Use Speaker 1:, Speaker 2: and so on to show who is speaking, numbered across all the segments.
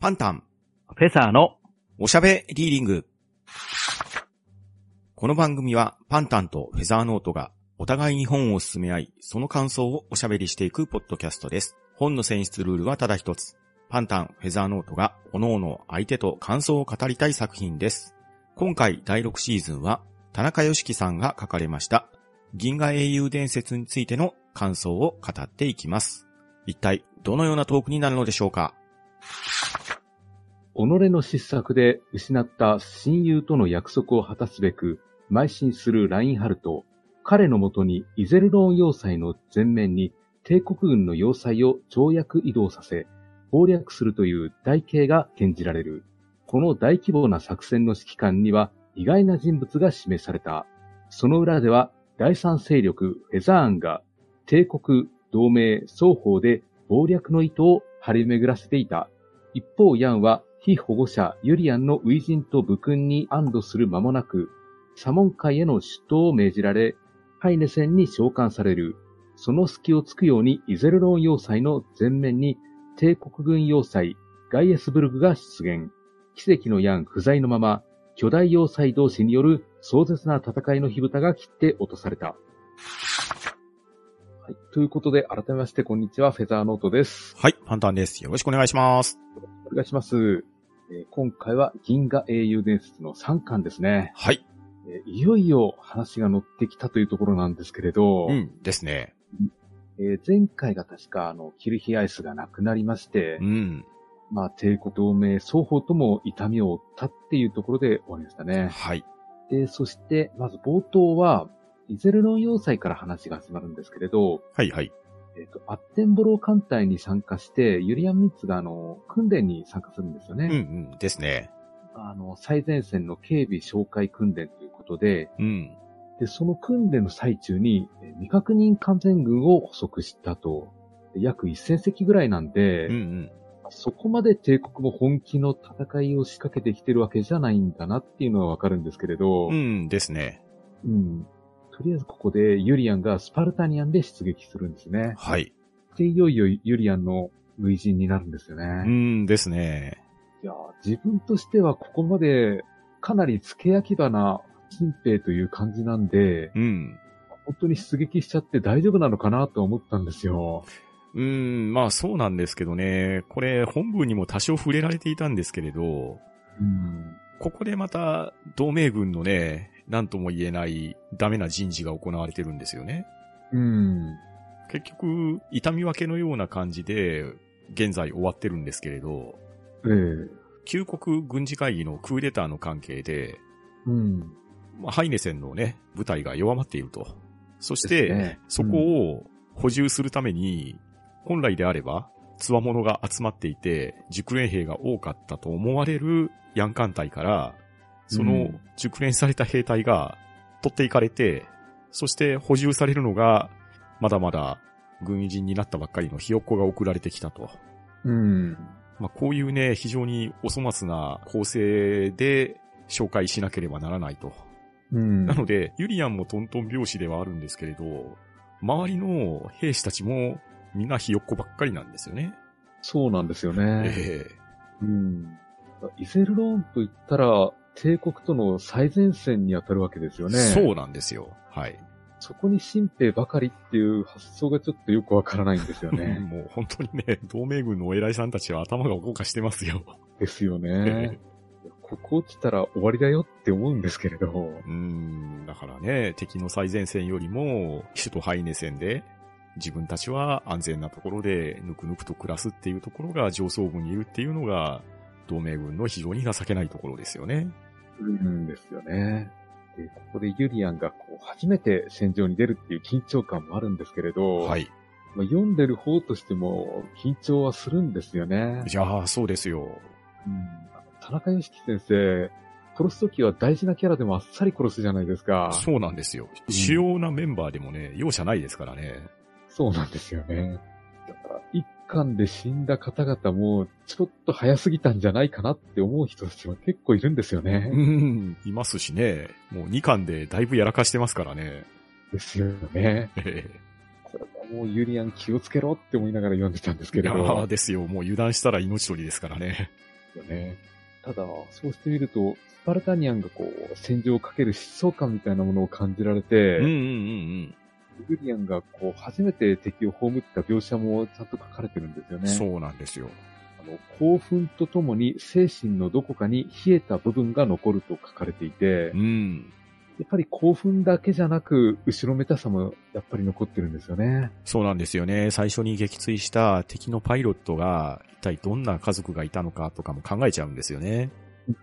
Speaker 1: パンタン、
Speaker 2: フェザーの
Speaker 1: おしゃべリーディング。この番組はパンタンとフェザーノートがお互いに本を進め合い、その感想をおしゃべりしていくポッドキャストです。本の選出ルールはただ一つ。パンタン、フェザーノートが各々相手と感想を語りたい作品です。今回第6シーズンは田中良樹さんが書かれました銀河英雄伝説についての感想を語っていきます。一体どのようなトークになるのでしょうか？
Speaker 2: 己の失策で失った親友との約束を果たすべく邁進するラインハルト。彼のもとにイゼルローン要塞の前面に帝国軍の要塞を跳躍移動させ、攻略するという大計が検じられる。この大規模な作戦の指揮官には意外な人物が示された。その裏では第三勢力フェザーンが帝国、同盟、双方で謀略の糸を張り巡らせていた。一方、ヤンは非保護者ユリアンの初陣と武勲に安堵する間もなく、サモン海への出頭を命じられ、ハイネセンに召喚される。その隙をつくようにイゼルローン要塞の前面に帝国軍要塞ガイエスブルグが出現。奇跡のヤン不在のまま、巨大要塞同士による壮絶な戦いの火蓋が切って落とされた。はい。ということで、改めまして、こんにちは。フェザーノートです。
Speaker 1: はい、パンタンです。よろしくお願いします。
Speaker 2: お願いします。えー今回は銀河英雄伝説の3巻ですね。
Speaker 1: はい、
Speaker 2: えーいよいよ話が乗ってきたというところなんですけれど、
Speaker 1: うん、ですね。
Speaker 2: えー前回が確かあの、キルヒアイスがなくなりまして、
Speaker 1: うん、
Speaker 2: まあ、帝国同盟双方とも痛みを負ったっていうところで終わりましたね。
Speaker 1: はい、
Speaker 2: で、そして、まず冒頭は、イゼルロン要塞から話が始まるんですけれど、
Speaker 1: はい、はい。
Speaker 2: えっ、と、アッテンボロー艦隊に参加して、ユリアン・ミッツがあの、訓練に参加するんですよね。
Speaker 1: うん、うん、ですね。
Speaker 2: あの、最前線の警備紹介訓練ということで、
Speaker 1: うん、
Speaker 2: で、その訓練の最中に、えー未確認完全軍を捕捉したと。で約1000隻ぐらいなんで、
Speaker 1: うん、うん。
Speaker 2: そこまで帝国も本気の戦いを仕掛けてきてるわけじゃないんだなっていうのはわかるんですけれど、
Speaker 1: うん、ですね。
Speaker 2: うんとりあえずここでユリアンがスパルタニアンで出撃するんですね。
Speaker 1: はい。
Speaker 2: で、いよいよユリアンの初陣になるんですよね。
Speaker 1: うん、ですね。
Speaker 2: いや、自分としてはここまでかなり付け焼き場な新兵という感じなんで、
Speaker 1: うん。
Speaker 2: 本当に出撃しちゃって大丈夫なのかなと思ったんですよ。
Speaker 1: うん、まあそうなんですけどね。これ、本文にも多少触れられていたんですけれど、
Speaker 2: うん。
Speaker 1: ここでまた、同盟軍のね、なんとも言えないダメな人事が行われてるんですよね。
Speaker 2: うん。
Speaker 1: 結局、痛み分けのような感じで、現在終わってるんですけれど、
Speaker 2: ええ
Speaker 1: 旧国軍事会議のクーデターの関係で、
Speaker 2: うん。
Speaker 1: まあハイネセンのね、部隊が弱まっていると。そして、
Speaker 2: ね
Speaker 1: そこを補充するために、本来であれば、つわものが集まっていて、熟練兵が多かったと思われるヤンカン隊から、そうの
Speaker 2: ん
Speaker 1: 熟練された兵隊が取っていかれて、そして補充されるのが、まだまだ軍人になったばっかりのひよっこが送られてきたと。
Speaker 2: うん。
Speaker 1: まあ、こういうね、非常にお粗末な構成で紹介しなければならないと。
Speaker 2: うん。
Speaker 1: なので、ユリアンもトントン拍子ではあるんですけれど、周りの兵士たちもみんなひよっこばっかりなんですよね。
Speaker 2: そうなんですよね。
Speaker 1: ええ
Speaker 2: うん。イゼルローンと言ったら、帝国との最前線に当たるわけですよね。
Speaker 1: そうなんですよ。はい。
Speaker 2: そこに新兵ばかりっていう発想がちょっとよくわからないんですよね。
Speaker 1: もう本当にね、同盟軍のお偉いさんたちは頭がおこかしてますよ。
Speaker 2: ですよ
Speaker 1: え
Speaker 2: ね。ここ落ちたら終わりだよって思うんですけれど。
Speaker 1: うん、だからね、敵の最前線よりも、首都ハイネ戦で、自分たちは安全なところでぬくぬくと暮らすっていうところが上層部にいるっていうのが、同盟軍の非常に情けないところですよね。
Speaker 2: うんですよね。で、ここでユリアンがこう初めて戦場に出るっていう緊張感もあるんですけれど、
Speaker 1: はい。
Speaker 2: まあ、読んでる方としても緊張はするんですよね。
Speaker 1: じゃあ、そうですよ。
Speaker 2: うん、田中良樹先生、殺すときは大事なキャラでもあっさり殺すじゃないですか。
Speaker 1: そうなんですよ。
Speaker 2: うん
Speaker 1: 主要なメンバーでもね、容赦ないですからね。
Speaker 2: そうなんですよね。一巻で死んだ方々も、ちょっと早すぎたんじゃないかなって思う人たちは結構いるんですよ
Speaker 1: う
Speaker 2: ね。
Speaker 1: ん、いますしね。もう2巻でだいぶやらかしてますからね。
Speaker 2: ですよね。
Speaker 1: ええ
Speaker 2: これはもうユリアン気をつけろって思いながら読んでたんですけ
Speaker 1: いや
Speaker 2: れど。
Speaker 1: ーですよ。もう油断したら命取りですからね。
Speaker 2: よね。ただ、そうしてみると、スパルタニアンがこう、戦場をかける疾走感みたいなものを感じられて、
Speaker 1: うんうんうん
Speaker 2: ユリアンがこう、初めて敵を葬った描写もちゃんと書かれてるんですよ
Speaker 1: うん。
Speaker 2: ね。
Speaker 1: そうなんですよ。
Speaker 2: あの、興奮とともに精神のどこかに冷えた部分が残ると書かれていて
Speaker 1: う、ん。
Speaker 2: やっぱり興奮だけじゃなく、後ろめたさもやっぱり残ってるんですよね。
Speaker 1: そうなんですよね。最初に撃墜した敵のパイロットが、一体どんな家族がいたのかとかも考えちゃうんですよね。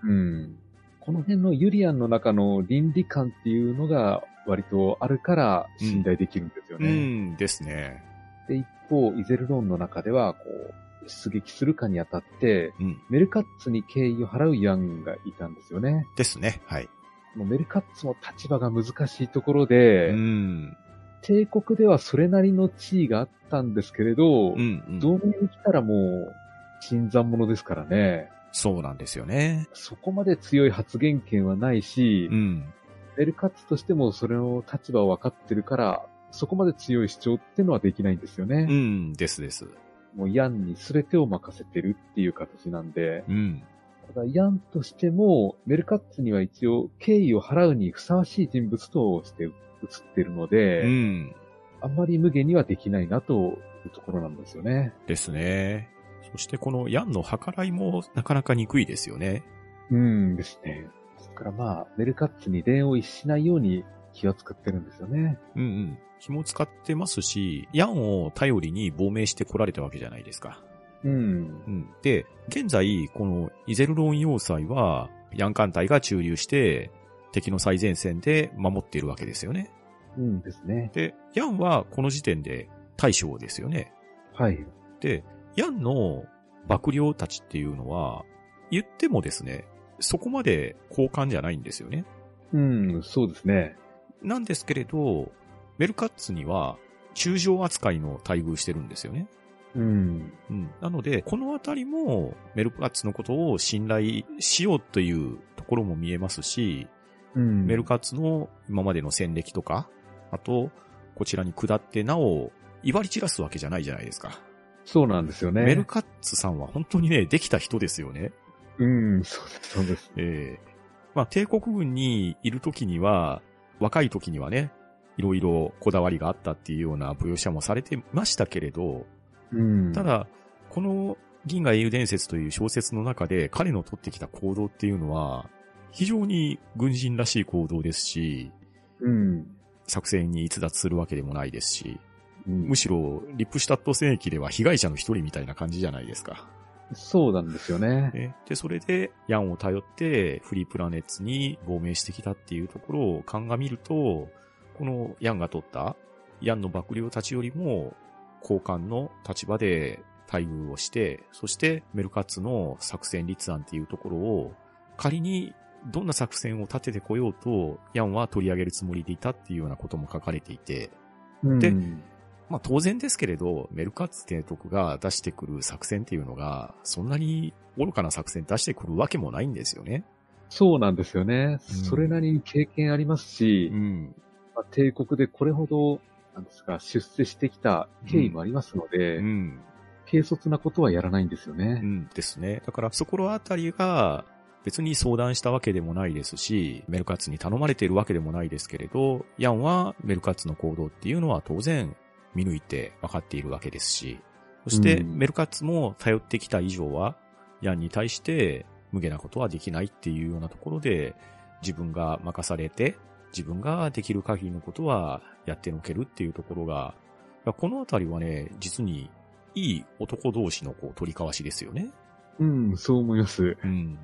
Speaker 2: うん。この辺のユリアンの中の倫理観っていうのが割とあるから信頼できるんですよ
Speaker 1: う
Speaker 2: ね。
Speaker 1: んですね。
Speaker 2: で、一方、イゼルローンの中では、こう、出撃するかにあたって、
Speaker 1: うん。
Speaker 2: メルカッツに敬意を払うヤンがいたんですよね。
Speaker 1: ですね。はい。
Speaker 2: このメルカッツも立場が難しいところで、
Speaker 1: うん。
Speaker 2: 帝国ではそれなりの地位があったんですけれど、
Speaker 1: うん、うん。
Speaker 2: 同盟に来たらもう、新参者ですからね。
Speaker 1: そうなんですよね。
Speaker 2: そこまで強い発言権はないし、
Speaker 1: うん。
Speaker 2: メルカッツとしてもそれの立場を分かってるから、そこまで強い主張ってのはできないんですよね。
Speaker 1: うん、ですです。
Speaker 2: もうヤンに全てを任せてるっていう形なんで、
Speaker 1: うん。
Speaker 2: ただヤンとしても、メルカッツには一応敬意を払うにふさわしい人物として映ってるので、
Speaker 1: うん。
Speaker 2: あんまり無限にはできないなというところなんですよね。
Speaker 1: ですね。そしてこのヤンの計らいもなかなか憎いですよね。
Speaker 2: うんですね。からまあ、メルカッツに恋をしないように気を使ってるんですよね。
Speaker 1: うんうん。気も使ってますし、ヤンを頼りに亡命してこられたわけじゃないですか。
Speaker 2: うん。
Speaker 1: うん。で、現在、このイゼルロン要塞は、ヤン艦隊が駐留して、敵の最前線で守っているわけですよね。
Speaker 2: うんですね。
Speaker 1: で、ヤンはこの時点で大将ですよね。
Speaker 2: はい。
Speaker 1: で、ヤンの幕僚たちっていうのは、言ってもですね、そこまで交換じゃないんですよね。
Speaker 2: うん、そうですね。
Speaker 1: なんですけれど、メルカッツには中将扱いの待遇してるんですよね。
Speaker 2: うん。
Speaker 1: うん。なので、このあたりもメルカッツのことを信頼しようというところも見えますし、
Speaker 2: うん。
Speaker 1: メルカッツの今までの戦歴とか、あと、こちらに下ってなお、威張り散らすわけじゃないじゃないですか。
Speaker 2: そうなんですよね。
Speaker 1: メルカッツさんは本当にね、できた人ですよね。
Speaker 2: うん、そうです、そうです。
Speaker 1: ええまあ、帝国軍にいる時には、若い時にはね、いろいろこだわりがあったっていうような描写もされてましたけれど、
Speaker 2: うん。
Speaker 1: た、だ、この銀河英雄伝説という小説の中で彼の取ってきた行動っていうのは、非常に軍人らしい行動ですし、
Speaker 2: うん。
Speaker 1: 作戦に逸脱するわけでもないですし、
Speaker 2: うん
Speaker 1: むしろ、リップシュタット戦役では被害者の一人みたいな感じじゃないですか。
Speaker 2: そうなんですよね。
Speaker 1: ね。で、それで、ヤンを頼って、フリープラネッツに亡命してきたっていうところを鑑みると、このヤンが取った、ヤンの幕僚たちよりも、交換の立場で待遇をして、そしてメルカッツの作戦立案っていうところを、仮にどんな作戦を立ててこようと、ヤンは取り上げるつもりでいたっていうようなことも書かれていて、で
Speaker 2: うん
Speaker 1: まあ当然ですけれど、メルカッツ提督が出してくる作戦っていうのが、そんなに愚かな作戦出してくるわけもないんですよね。
Speaker 2: そうなんですよね。
Speaker 1: うん
Speaker 2: それなりに経験ありますし、
Speaker 1: ん。
Speaker 2: まあ帝国でこれほど、なんですか、出世してきた経緯もありますので、
Speaker 1: うん。
Speaker 2: 軽率なことはやらないんですよ
Speaker 1: う
Speaker 2: ね。
Speaker 1: んですね。だからそこらあたりが、別に相談したわけでもないですし、メルカッツに頼まれているわけでもないですけれど、ヤンはメルカッツの行動っていうのは当然見抜いて分かっているわけですし、そして
Speaker 2: うん
Speaker 1: メルカッツも頼ってきた以上は、ヤンに対して無下なことはできないっていうようなところで、自分が任されて、自分ができる限りのことはやってのけるっていうところが、このあたりはね、実にいい男同士のこう取り交わしですよね。
Speaker 2: うん、そう思います。
Speaker 1: うん。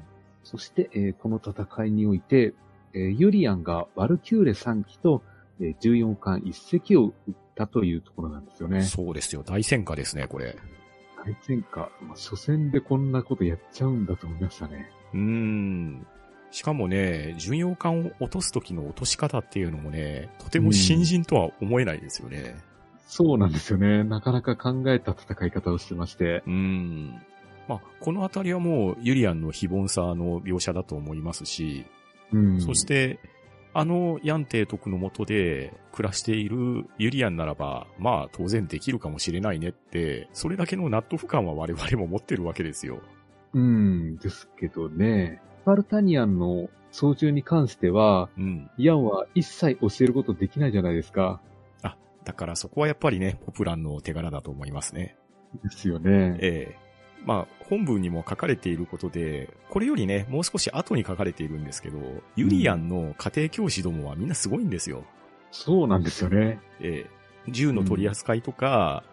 Speaker 2: そして、えーこの戦いにおいて、えーユリアンがワルキューレ3機と、えー14艦1隻を撃ったというところなんですよね。
Speaker 1: そうですよ。大戦果ですね、これ。
Speaker 2: 大戦果。まあ、初戦でこんなことやっちゃうんだと思いましたね。
Speaker 1: うーん。しかもね、巡洋艦を落とす時の落とし方っていうのもね、とても新人とは思えないですよね。
Speaker 2: そうなんですよね。なかなか考えた戦い方をしてまして。
Speaker 1: うーん。まあ、このあたりはもう、ユリアンの非凡さの描写だと思いますし、
Speaker 2: うん。
Speaker 1: そし、て、あのヤン提督のもとで暮らしているユリアンならば、まあ当然できるかもしれないねって、それだけの納得感は我々も持ってるわけですよ。
Speaker 2: うん、ですけどね、スパルタニアンの操縦に関しては、
Speaker 1: うん。
Speaker 2: ヤンは一切教えることできないじゃないですか。
Speaker 1: だからそこはやっぱりね、ポプランの手柄だと思いますね。
Speaker 2: ですよね。
Speaker 1: ええまあ、本文にも書かれていることで、これよりね、もう少し後に書かれているんですけど、ユリアンの家庭教師どもはみんなすごいんですよ。
Speaker 2: そうなんですよね。
Speaker 1: ええ銃の取り扱いとか、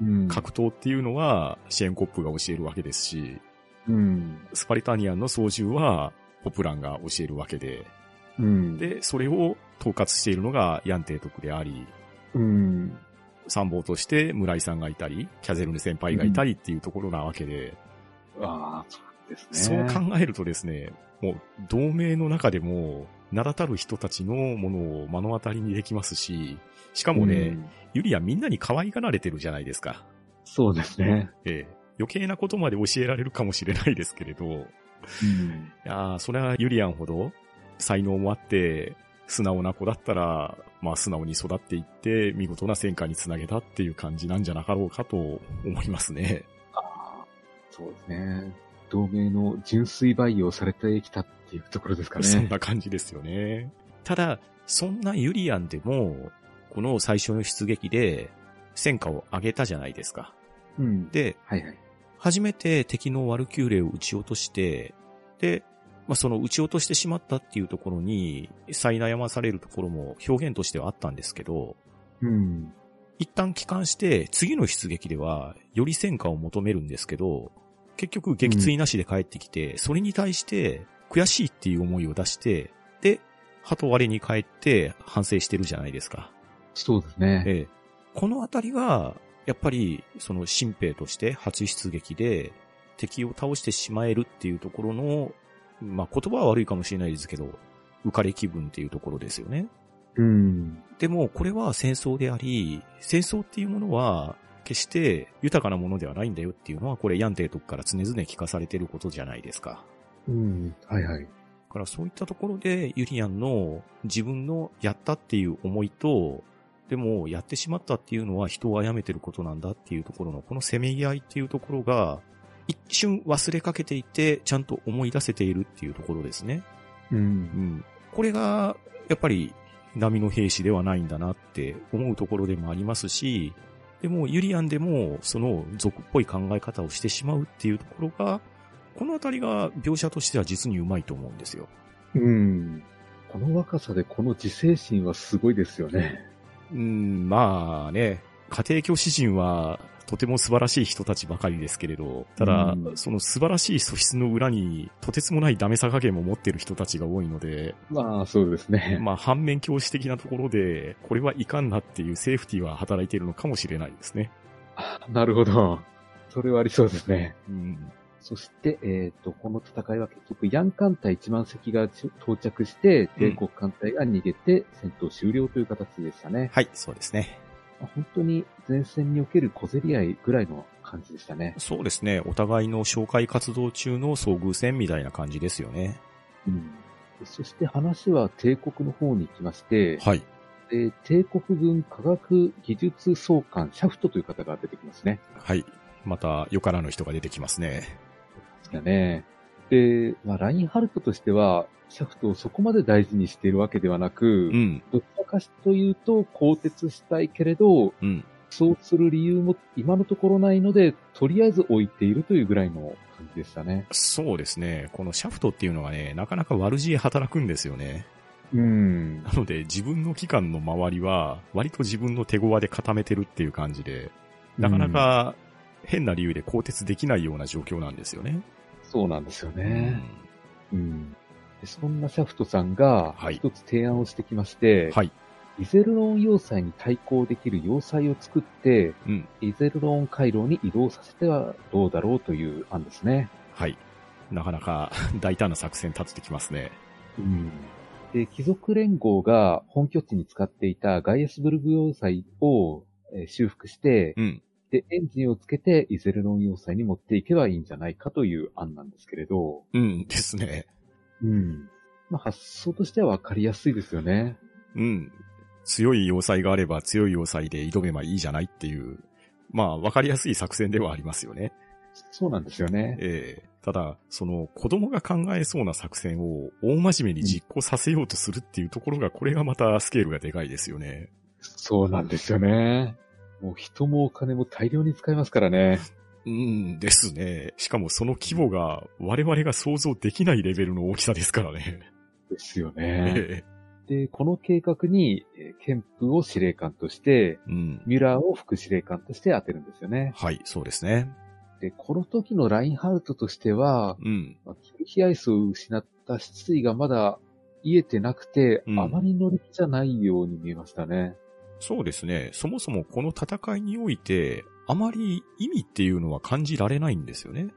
Speaker 2: うん。
Speaker 1: 格闘っていうのはシェーンコップが教えるわけですし、
Speaker 2: うん。
Speaker 1: スパルタニアンの操縦はポプランが教えるわけで、
Speaker 2: うん。
Speaker 1: で、それを統括しているのがヤン提督であり、
Speaker 2: うん。
Speaker 1: 参謀として村井さんがいたり、キャゼルヌ先輩がいたりっていうところなわけで、
Speaker 2: ああ、そうです
Speaker 1: そう
Speaker 2: ね。
Speaker 1: 考えるとですね、もう同盟の中でも名だたる人たちのものを目の当たりにできますし、しかもね、
Speaker 2: うん
Speaker 1: ユリアみんなに可愛がられてるじゃないですか。
Speaker 2: そうですね。
Speaker 1: ええ余計なことまで教えられるかもしれないですけれど、い
Speaker 2: うん。
Speaker 1: やーそれはユリアンほど才能もあって、素直な子だったら、まあ素直に育っていって、見事な戦果につなげたっていう感じなんじゃなかろうかと思いますね。
Speaker 2: そうですね。同盟の純粋培養されてきたっていうところですか
Speaker 1: そん
Speaker 2: ね。
Speaker 1: な感じですよね。ただ、そんなユリアンでも、この最初の出撃で戦果を上げたじゃないですか。
Speaker 2: うん。
Speaker 1: で、
Speaker 2: はいはい。
Speaker 1: 初めて敵のワルキューレを撃ち落として、で、まあ、その撃ち落としてしまったっていうところに、再悩まされるところも表現としてはあったんですけど、
Speaker 2: うん。
Speaker 1: 一旦帰還して、次の出撃では、より戦果を求めるんですけど、結局撃墜なしで帰ってきて、それに対して、悔しいっていう思いを出して、で、鳩割れに帰って反省してるじゃないですか。
Speaker 2: そうですね。
Speaker 1: ええ。このあたりが、やっぱり、その新兵として初出撃で、敵を倒してしまえるっていうところの、まあ、言葉は悪いかもしれないですけど、浮かれ気分っていうところですよね。
Speaker 2: うん。
Speaker 1: でも、これは戦争であり、戦争っていうものは、決して豊かなものではないんだよっていうのは、これ、ヤンテイとから常々聞かされてることじゃないですか。
Speaker 2: うん。はいはい。
Speaker 1: だからそういったところで、ユリアンの自分のやったっていう思いと、でも、やってしまったっていうのは人を殺めてることなんだっていうところの、このせめぎ合いっていうところが、一瞬忘れかけていて、ちゃんと思い出せているっていうところですね。
Speaker 2: う。
Speaker 1: うんん。これが、やっぱり、波の兵士ではないんだなって思うところでもありますし、でも、ユリアンでも、その俗っぽい考え方をしてしまうっていうところが、このあたりが描写としては実にうまいと思うんですよ。
Speaker 2: うん。この若さでこの自制心はすごいですよね。
Speaker 1: うん、まあね、家庭教師陣はとても素晴らしい人たちばかりですけれど、ただ、
Speaker 2: うん
Speaker 1: その素晴らしい素質の裏に、とてつもないダメさ加減も持ってる人たちが多いので、
Speaker 2: まあ、そうですね。
Speaker 1: まあ反面教師的なところで、これはいかんなっていうセーフティーは働いているのかもしれないですね。
Speaker 2: なるほど。それはありそうですね。
Speaker 1: うん。
Speaker 2: そして、えっ、と、この戦いは結局、ヤン艦隊1万隻が到着して、帝国艦隊が逃げて、戦闘終了という形でしたね。
Speaker 1: はい、そうですね。
Speaker 2: まあ本当に前線における小競り合いぐらいの感じでしたね。
Speaker 1: そうですね。お互いの紹介活動中の遭遇戦みたいな感じですよね。
Speaker 2: うん。そして話は帝国の方に行きまして、
Speaker 1: はい。
Speaker 2: で帝国軍科学技術総監シャフトという方が出てきますね。
Speaker 1: はい。また、よからぬ人が出てきますね。
Speaker 2: ですかね。で、まあ、ラインハルトとしては、シャフトをそこまで大事にしているわけではなく、
Speaker 1: うん。
Speaker 2: どちらかというと、更迭したいけれど、
Speaker 1: うん。
Speaker 2: そうする理由も今のところないので、とりあえず置いているというぐらいの感じでしたね。
Speaker 1: そうですね。このシャフトっていうのがね、なかなか悪知恵働くんですよね。
Speaker 2: うん。
Speaker 1: なので、自分の機関の周りは、割と自分の手強で固めてるっていう感じで、なかなか変な理由で更迭できないような状況なんですよね。
Speaker 2: そうなんですよ
Speaker 1: う
Speaker 2: ね。
Speaker 1: ん
Speaker 2: うん。でそんなシャフトさんが
Speaker 1: はい
Speaker 2: 一つ提案をしてきまして、
Speaker 1: はい。
Speaker 2: イゼルロン要塞に対抗できる要塞を作って、
Speaker 1: うん。
Speaker 2: イゼルロン回廊に移動させてはどうだろうという案ですね。
Speaker 1: はい。なかなか 大胆な作戦立ててきますね。
Speaker 2: うん。で、貴族連合が本拠地に使っていたガイアスブルグ要塞を、えー修復して、
Speaker 1: うん。
Speaker 2: で、エンジンをつけてイゼルロン要塞に持っていけばいいんじゃないかという案なんですけれど、
Speaker 1: うんですね。
Speaker 2: うん。まあ、発想としてはわかりやすいですよね。
Speaker 1: うん。強い要塞があれば強い要塞で挑めばいいじゃないっていう、まあ、わかりやすい作戦ではありますよね。
Speaker 2: そうなんですよね。
Speaker 1: ええただ、その子供が考えそうな作戦を大真面目に実行させようとするっていうところが、これがまたスケールがでかいですよね。
Speaker 2: そうなんですよね。もう人もお金も大量に使いますからね。
Speaker 1: うんですね。しかもその規模が我々が想像できないレベルの大きさですからね。
Speaker 2: ですよね。
Speaker 1: ええ
Speaker 2: で、この計画に、えーケンプを司令官として、
Speaker 1: うん。
Speaker 2: ミュラーを副司令官として当てるんですよね。
Speaker 1: はい、そうですね。
Speaker 2: で、この時のラインハルトとしては、
Speaker 1: うん。
Speaker 2: まあキルヒアイスを失った失意がまだ癒えてなくて、
Speaker 1: うん
Speaker 2: あまり乗り気じゃないように見えましたね。
Speaker 1: そうですね。そもそもこの戦いにおいて、あまり意味っていうのは感じられないんですよね。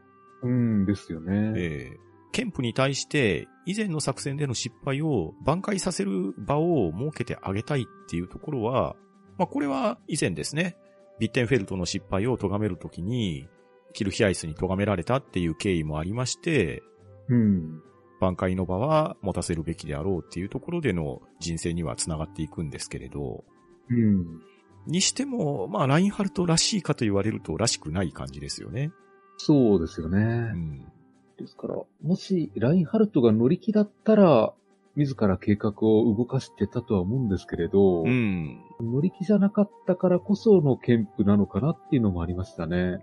Speaker 2: うんですよね。
Speaker 1: ええケンプに対して、以前の作戦での失敗を挽回させる場を設けてあげたいっていうところは、まあこれは以前ですね、ビッテンフェルトの失敗を咎めるときに、キルヒアイスに咎められたっていう経緯もありまして、
Speaker 2: うん。
Speaker 1: 挽回の場は持たせるべきであろうっていうところでの人生には繋がっていくんですけれど、
Speaker 2: うん。
Speaker 1: にしても、まあラインハルトらしいかと言われるとらしくない感じですよね。
Speaker 2: そうですよね。
Speaker 1: うん。
Speaker 2: ですから、もし、ラインハルトが乗り気だったら、自ら計画を動かしてたとは思うんですけれど、
Speaker 1: うん。
Speaker 2: 乗り気じゃなかったからこその憲プなのかなっていうのもありましたね。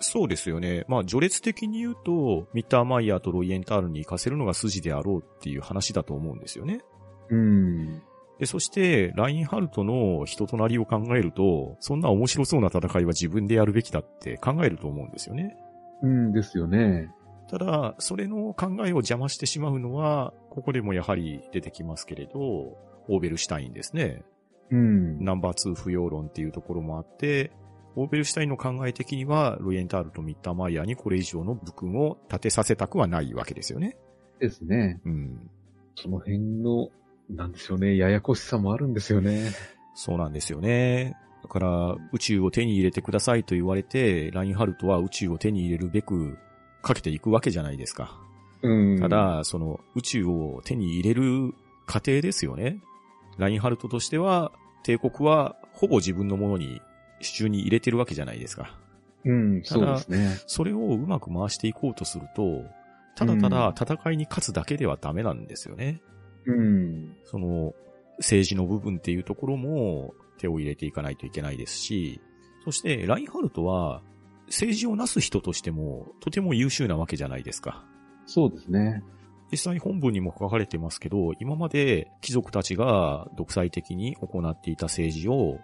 Speaker 1: そうですよね。まあ、序列的に言うと、ミッターマイヤーとロイエンタールに行かせるのが筋であろうっていう話だと思うんですよね。
Speaker 2: うん。
Speaker 1: で、そして、ラインハルトの人となりを考えると、そんな面白そうな戦いは自分でやるべきだって考えると思うんですよね。
Speaker 2: うんですよね。
Speaker 1: ただ、それの考えを邪魔してしまうのは、ここでもやはり出てきますけれど、オーベルシュタインですね。
Speaker 2: うん。
Speaker 1: ナンバー2不要論っていうところもあって、オーベルシュタインの考え的には、ロイエンタールとミッターマイヤーにこれ以上の武勲を立てさせたくはないわけですよね。
Speaker 2: ですね。
Speaker 1: うん。
Speaker 2: その辺の、なんでしょうね、ややこしさもあるんですよね。
Speaker 1: そうなんですよね。だから、宇宙を手に入れてくださいと言われて、ラインハルトは宇宙を手に入れるべくかけていくわけじゃないですか。
Speaker 2: うん。
Speaker 1: た、だ、その宇宙を手に入れる過程ですよね。ラインハルトとしては、帝国はほぼ自分のものに手中に入れてるわけじゃないですか。
Speaker 2: うん、そうですね。
Speaker 1: それをうまく回していこうとすると、ただただ戦いに勝つだけではダメなんですよね。
Speaker 2: うん。
Speaker 1: その、政治の部分っていうところも手を入れていかないといけないですし、そしてラインハルトは政治をなす人としてもとても優秀なわけじゃないですか。
Speaker 2: そうですね。
Speaker 1: 実際本文にも書かれてますけど、今まで貴族たちが独裁的に行っていた政治を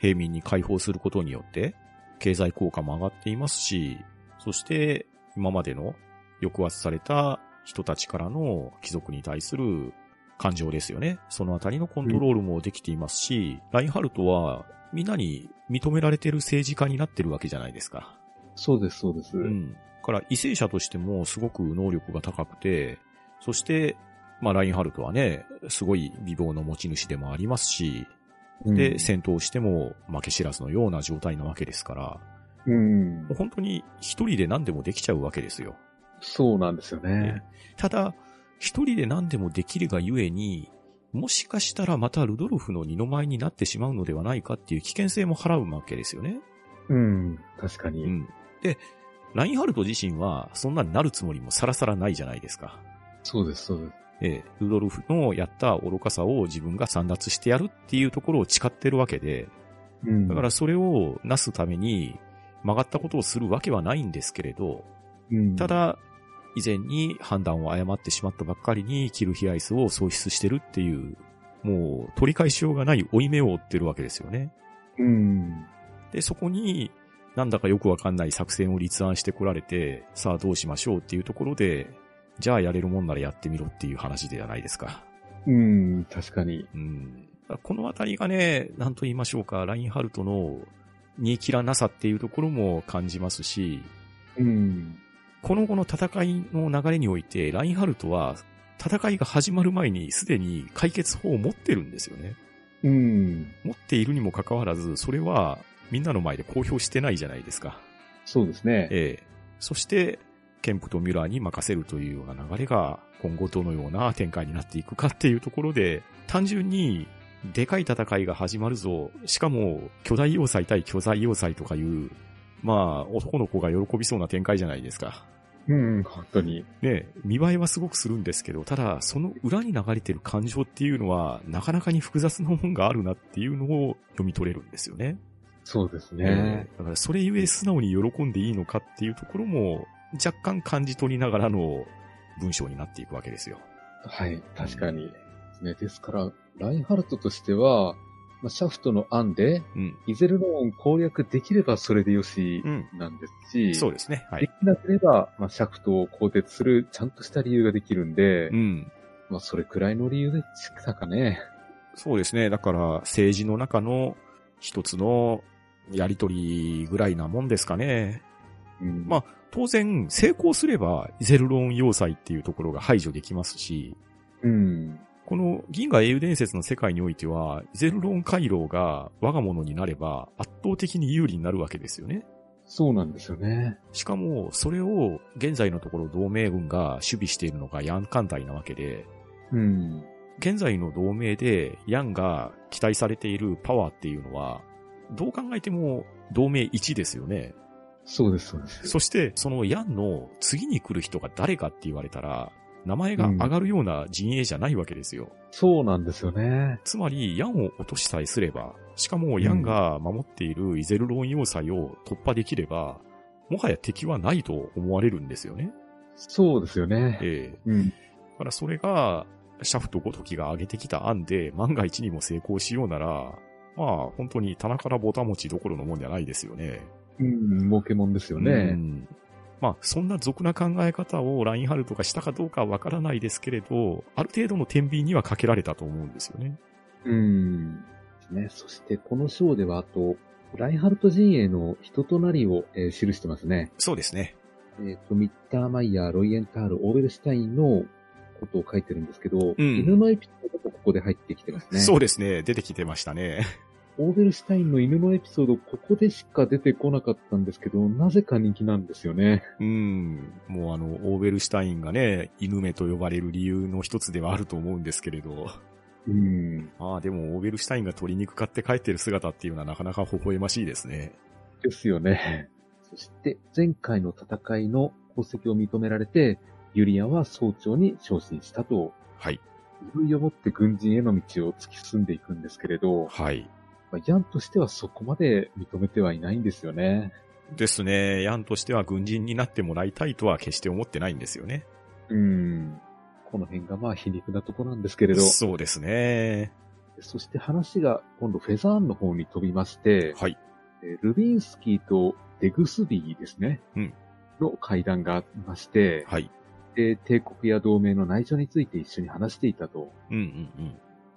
Speaker 1: 平民に解放することによって経済効果も上がっていますし、そして今までの抑圧された人たちからの貴族に対する感情ですよね。そのあたりのコントロールもできていますし、ラインハルトはみんなに認められてる政治家になってるわけじゃないですか。
Speaker 2: そうです、そうです。
Speaker 1: うん。だから、為政者としてもすごく能力が高くて、そして、まあ、ラインハルトはね、すごい美貌の持ち主でもありますし、
Speaker 2: うん
Speaker 1: で、戦闘しても負け知らずのような状態なわけですから、
Speaker 2: うん
Speaker 1: もう。本当に一人で何でもできちゃうわけですよ。
Speaker 2: そうなんですよね。
Speaker 1: ただ、一人で何でもできるがゆえに、もしかしたらまたルドルフの二の舞になってしまうのではないかっていう危険性も払うわけですよね。
Speaker 2: うん。確かに。
Speaker 1: うん。で、ラインハルト自身はそんなになるつもりもさらさらないじゃないですか。
Speaker 2: そうです、そうです。
Speaker 1: ええ、ルドルフのやった愚かさを自分が散奪してやるっていうところを誓ってるわけで、
Speaker 2: うん。
Speaker 1: だからそれをなすために曲がったことをするわけはないんですけれど、
Speaker 2: うん、
Speaker 1: た、だ、以前に判断を誤ってしまったばっかりにキルヒアイスを喪失してるっていう、もう取り返しようがない負い目を負ってるわけですよね。
Speaker 2: うん。
Speaker 1: で、そこに、なんだかよくわかんない作戦を立案してこられて、さあどうしましょうっていうところで、じゃあやれるもんならやってみろっていう話ではないですか。
Speaker 2: うん、確かに。
Speaker 1: うん。このあたりがね、なんと言いましょうか、ラインハルトの煮え切らなさっていうところも感じますし、
Speaker 2: うん。
Speaker 1: この後の戦いの流れにおいて、ラインハルトは戦いが始まる前にすでに解決法を持ってるんですよね。
Speaker 2: うん。
Speaker 1: 持っているにもかかわらず、それはみんなの前で公表してないじゃないですか。
Speaker 2: そうですね。
Speaker 1: ええ。そして、ケンプとミュラーに任せるというような流れが、今後どのような展開になっていくかっていうところで、単純に、でかい戦いが始まるぞ。しかも、巨大要塞対巨大要塞とかいう、まあ、男の子が喜びそうな展開じゃないですか。
Speaker 2: うん、本当に。
Speaker 1: ね、見栄えはすごくするんですけど、ただ、その裏に流れてる感情っていうのは、なかなかに複雑なもんがあるなっていうのを読み取れるんですよね。
Speaker 2: そうですね。
Speaker 1: だから、それゆえ素直に喜んでいいのかっていうところも、若干感じ取りながらの文章になっていくわけですよ。
Speaker 2: はい、確かに。ね、ですから、ラインハルトとしては、まあ、シャフトの案で、
Speaker 1: うん。
Speaker 2: イゼルローン攻略できればそれでよし
Speaker 1: うん。
Speaker 2: なんですし、
Speaker 1: そうですね。はい。
Speaker 2: できなければ、まあ、シャフトを更迭するちゃんとした理由ができるんで、
Speaker 1: うん。
Speaker 2: まあ、それくらいの理由でしたかね。
Speaker 1: そうですね。だから、政治の中の一つのやりとりぐらいなもんですかね。
Speaker 2: うん、
Speaker 1: まあ当然、成功すれば、イゼルローン要塞っていうところが排除できますし、
Speaker 2: うん。
Speaker 1: この銀河英雄伝説の世界においては、イゼルローン回廊が我が物になれば圧倒的に有利になるわけですよね。
Speaker 2: そうなんですよね。
Speaker 1: しかも、それを現在のところ同盟軍が守備しているのがヤン艦隊なわけで、
Speaker 2: うん。
Speaker 1: 現在の同盟でヤンが期待されているパワーっていうのは、どう考えても同盟1ですよね。
Speaker 2: そうです、そうです。
Speaker 1: そして、そのヤンの次に来る人が誰かって言われたら、名前が上がるような陣営じゃないわけですよ。
Speaker 2: そうなんですよね。
Speaker 1: つまり、ヤンを落としさえすれば、しかもヤンが守っているイゼルローン要塞を突破できれば、もはや敵はないと思われるんですよね。
Speaker 2: そうですよね。
Speaker 1: ええ
Speaker 2: うん。
Speaker 1: だからそれが、シャフトごときが上げてきた案で、万が一にも成功しようなら、まあ、本当に棚からぼた持ちどころのもんじゃないですよね。
Speaker 2: うん、儲けもんですよ
Speaker 1: う
Speaker 2: ね。
Speaker 1: んまあ、そんな俗な考え方をラインハルトがしたかどうかはわからないですけれど、ある程度の天秤にはかけられたと思うんですよね。
Speaker 2: うん。ね、そしてこの章ではあと、ラインハルト陣営の人となりを、えー記してますね。
Speaker 1: そうですね。
Speaker 2: えっ、と、ミッターマイヤー、ロイエンタール、オーベルシュタインのことを書いてるんですけど、
Speaker 1: うん
Speaker 2: 犬のエピソードもここで入ってきてますね。
Speaker 1: そうですね。出てきてましたね。
Speaker 2: オーベルシュタインの犬のエピソード、ここでしか出てこなかったんですけど、なぜか人気なんですよね。
Speaker 1: うん。もうあの、オーベルシュタインがね、犬目と呼ばれる理由の一つではあると思うんですけれど。
Speaker 2: うん。
Speaker 1: まあでも、オーベルシュタインが鶏肉買って帰ってる姿っていうのはなかなか微笑ましいですね。
Speaker 2: ですよね。そして、前回の戦いの功績を認められて、ユリアンは総長に昇進したと、
Speaker 1: はい。
Speaker 2: いよいよもって軍人への道を突き進んでいくんですけれど、
Speaker 1: はい。
Speaker 2: まあヤンとしてはそこまで認めてはいないんですよね。
Speaker 1: ですね。ヤンとしては軍人になってもらいたいとは決して思ってないんですよね。
Speaker 2: うん。この辺がまあ皮肉なとこなんですけれど、
Speaker 1: そうですね。
Speaker 2: そして話が今度フェザーンの方に飛びまして、
Speaker 1: はい。
Speaker 2: えールビンスキーとデグスビーですね。
Speaker 1: うん
Speaker 2: の会談がありまして、
Speaker 1: はい。
Speaker 2: で、帝国や同盟の内情について一緒に話していたと。
Speaker 1: うんうんうん。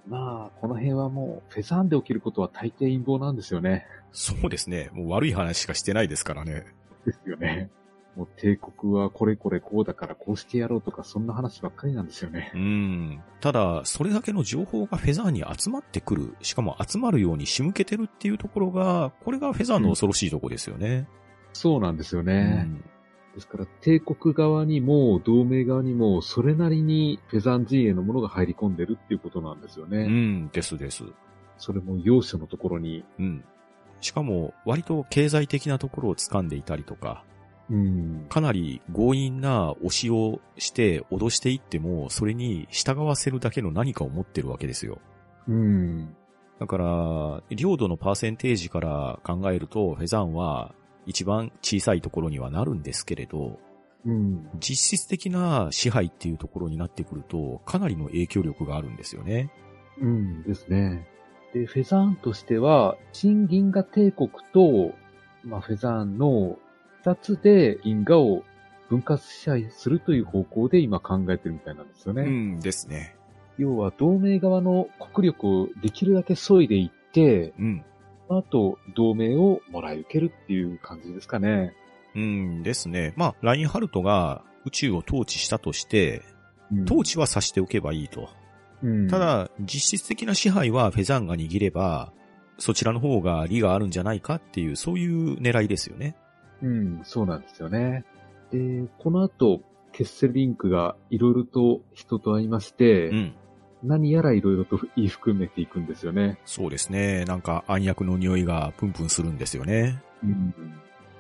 Speaker 2: まあ、この辺はもう、フェザーンで起きることは大抵陰謀なんですよね。
Speaker 1: そうですね。もう悪い話しかしてないですからね。
Speaker 2: ですよね。もう帝国はこれこれこうだからこうしてやろうとか、そんな話ばっかりなんですよね
Speaker 1: う。ん。ただ、それだけの情報がフェザーに集まってくる。しかも集まるように仕向けてるっていうところが、これがフェザーの恐ろしいとこですよね。
Speaker 2: そうなんですよ
Speaker 1: う
Speaker 2: ね。
Speaker 1: ん
Speaker 2: ですから、帝国側にも、同盟側にも、それなりにフェザーン陣営のものが入り込んでるっていうことなんですよ
Speaker 1: う
Speaker 2: ね。
Speaker 1: ん、ですです。
Speaker 2: それも要所のところに。
Speaker 1: うん。しかも、割と経済的なところを掴んでいたりとか、
Speaker 2: うん。
Speaker 1: かなり強引な押しをして脅していっても、それに従わせるだけの何かを持ってるわけですよ。
Speaker 2: うん。
Speaker 1: だから、領土のパーセンテージから考えると、フェザンは一番小さいところにはなるんですけれど、
Speaker 2: うん。
Speaker 1: 実質的な支配っていうところになってくると、かなりの影響力があるんですよね。
Speaker 2: うんですね。で、フェザーンとしては、新銀河帝国と、まあ、フェザーンの二つで銀河を分割支配するという方向で今考えてるみたいなんですよね。
Speaker 1: うんですね。
Speaker 2: 要は、同盟側の国力をできるだけ削いでいって、
Speaker 1: うん。
Speaker 2: あと、同盟をもらい受けるっていう感じですかね。
Speaker 1: うんですね。まあ、ラインハルトが宇宙を統治したとして、
Speaker 2: うん
Speaker 1: 統治はさしておけばいいと。
Speaker 2: うん
Speaker 1: た、だ、実質的な支配はフェザンが握れば、そちらの方が利があるんじゃないかっていう、そういう狙いですよね。
Speaker 2: うん、そうなんですよね。で、この後、ケッセルリンクがいろいろと人と会いまして、
Speaker 1: うん。
Speaker 2: 何やらいろいろと言い含めていくんですよね。
Speaker 1: そうですね。なんか暗躍の匂いがプンプンするんですよね。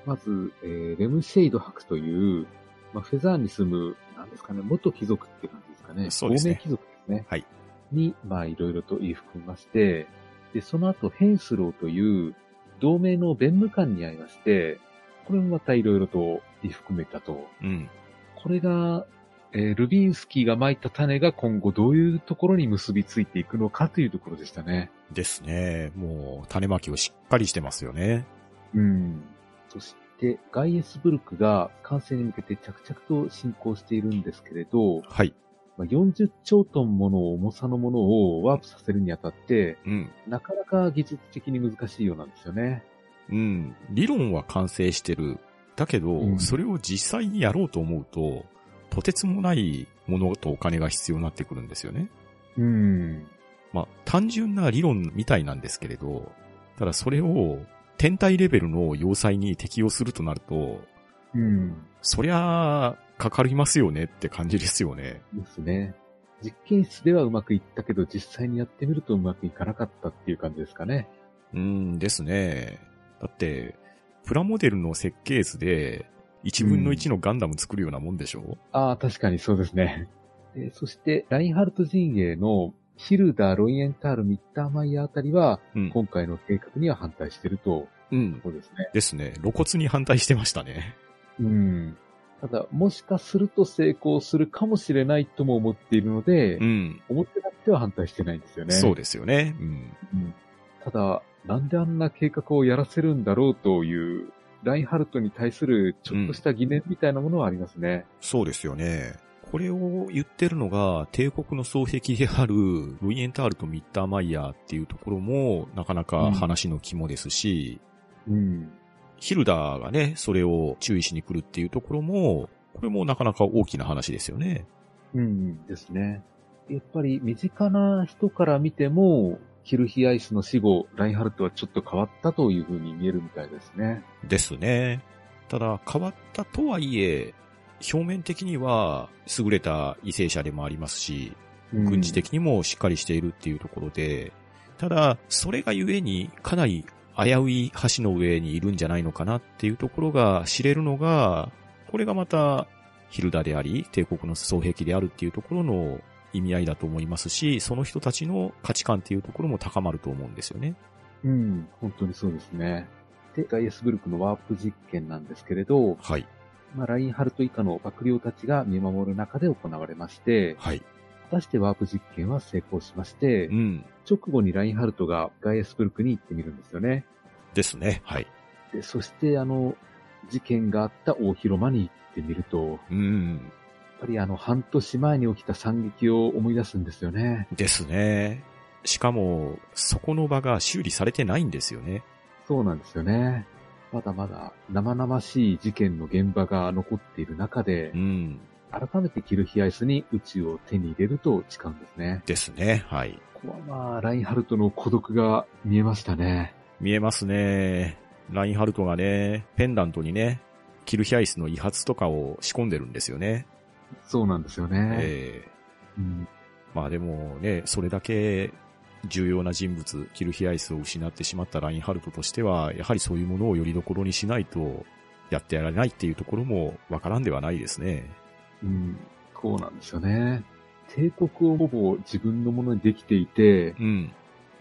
Speaker 2: まず、えーレムシェイド博という、まあ、フェザーに住む、なんですかね、元貴族って感じですかね。
Speaker 1: そうですね
Speaker 2: 貴族ですね。
Speaker 1: はい。
Speaker 2: に、まあ、いろいろと言い含みまして、で、その後、ヘンスローという、同盟の弁務官に会いまして、これもまたいろいろと言い含めたと。
Speaker 1: うん。
Speaker 2: これが、えールビンスキーが蒔いた種が今後どういうところに結びついていくのかというところでしたね。
Speaker 1: ですね。もう、種まきをしっかりしてますよね。
Speaker 2: うん。そして、ガイエスブルクが完成に向けて着々と進行しているんですけれど、
Speaker 1: はい。
Speaker 2: まあ、40兆トンもの重さのものをワープさせるにあたって、
Speaker 1: うん。
Speaker 2: なかなか技術的に難しいようなんですよね。
Speaker 1: うん。理論は完成してる。だけど、
Speaker 2: うん
Speaker 1: それを実際にやろうと思うと、とてつもないものとお金が必要になってくるんですよね。
Speaker 2: うん。
Speaker 1: まあ、単純な理論みたいなんですけれど、ただそれを天体レベルの要塞に適用するとなると、
Speaker 2: うん。
Speaker 1: そりゃあ、かかりますよねって感じですよね。
Speaker 2: ですね。実験室ではうまくいったけど、実際にやってみるとうまくいかなかったっていう感じですかね。
Speaker 1: うんですね。だって、プラモデルの設計図で、1分の1のガンダム作るようなもんでしょ、
Speaker 2: ああ、確かにそうですね。で そして、ラインハルト陣営のヒルダ、ロイエンタール、ミッターマイヤーあたりは、
Speaker 1: うん。
Speaker 2: 今回の計画には反対してると、
Speaker 1: うん。
Speaker 2: そうですね。
Speaker 1: ですね。露骨に反対してましたね。
Speaker 2: うん。ただ、もしかすると成功するかもしれないとも思っているので、
Speaker 1: うん。
Speaker 2: 思ってなくては反対してないんですよね。
Speaker 1: そうですよね。うん。
Speaker 2: うんただ、なんであんな計画をやらせるんだろうという、ラインハルトに対するちょっとした疑念みたいなものはありますね。
Speaker 1: そうですよね。これを言ってるのが、帝国の双璧である、ロイエンタールとミッターマイヤーっていうところも、なかなか話の肝ですし、
Speaker 2: うん。
Speaker 1: ヒルダーがね、それを注意しに来るっていうところも、これもなかなか大きな話ですよね。
Speaker 2: うんですね。やっぱり身近な人から見ても、キルヒアイスの死後、ラインハルトはちょっと変わったというふうに見えるみたいですね。
Speaker 1: ですね。ただ、変わったとはいえ、表面的には優れた為政者でもありますし、軍事的にもしっかりしているっていうところで、ただ、それがゆえにかなり危うい橋の上にいるんじゃないのかなっていうところが知れるのが、これがまたヒルダであり、帝国の双璧であるっていうところの意味合いだと思いますし、その人たちの価値観っていうところも高まると思うんですよね。
Speaker 2: うん、本当にそうですね。で、ガイエスブルクのワープ実験なんですけれど、
Speaker 1: はい。
Speaker 2: まあ、ラインハルト以下の幕僚たちが見守る中で行われまして、
Speaker 1: はい。
Speaker 2: 果たしてワープ実験は成功しまして
Speaker 1: う、ん。
Speaker 2: 直後にラインハルトがガイエスブルクに行ってみるんですよね。
Speaker 1: ですね。はい。
Speaker 2: で、そしてあの、事件があった大広間に行ってみると、
Speaker 1: うん。
Speaker 2: やっぱりあの、半年前に起きた惨劇を思い出すんですよね。
Speaker 1: ですね。しかも、そこの場が修理されてないんですよね。
Speaker 2: そうなんですよね。まだまだ生々しい事件の現場が残っている中で
Speaker 1: う、ん。
Speaker 2: 改めてキルヒアイスに宇宙を手に入れると誓うんですね。
Speaker 1: ですね。はい。
Speaker 2: ここはまあ、ラインハルトの孤独が見えましたね。
Speaker 1: 見えますね。ラインハルトがね、ペンダントにね、キルヒアイスの威発とかを仕込んでるんですよね。
Speaker 2: そうなんですよね。
Speaker 1: ええ
Speaker 2: うん
Speaker 1: まあでもね、それだけ重要な人物、キルヒアイスを失ってしまったラインハルトとしては、やはりそういうものをよりどころにしないと、やってやられないっていうところもわからんではないですね。
Speaker 2: うん、そうなんですよね。帝国をほぼ自分のものにできていて、
Speaker 1: うん。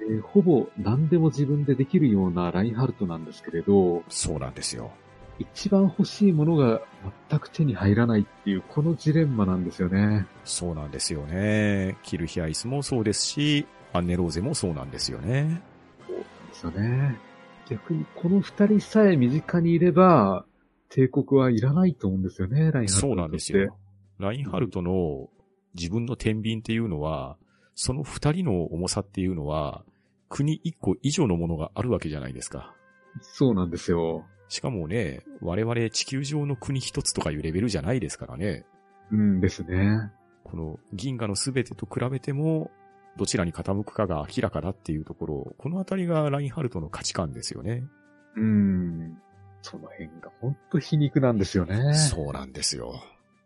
Speaker 2: えーほぼ何でも自分でできるようなラインハルトなんですけれど、
Speaker 1: そうなんですよ。
Speaker 2: 一番欲しいものが全く手に入らないっていう、このジレンマなんですよね。
Speaker 1: そうなんですよね。キルヒアイスもそうですし、アンネローゼもそうなんですよね。
Speaker 2: そうなんですよね。逆にこの二人さえ身近にいれば、帝国はいらないと思うんですよね、ラインハルト
Speaker 1: そうなんですよ。。ラインハルトの自分の天秤っていうのは、その二人の重さっていうのは、国一個以上のものがあるわけじゃないですか。
Speaker 2: そうなんですよ。
Speaker 1: しかもね、我々地球上の国一つとかいうレベルじゃないですからね。
Speaker 2: うんですね。
Speaker 1: この銀河のすべてと比べても、どちらに傾くかが明らかだっていうところ、このあたりがラインハルトの価値観ですよね。
Speaker 2: うん。その辺が本当皮肉なんですよね。
Speaker 1: そうなんですよ。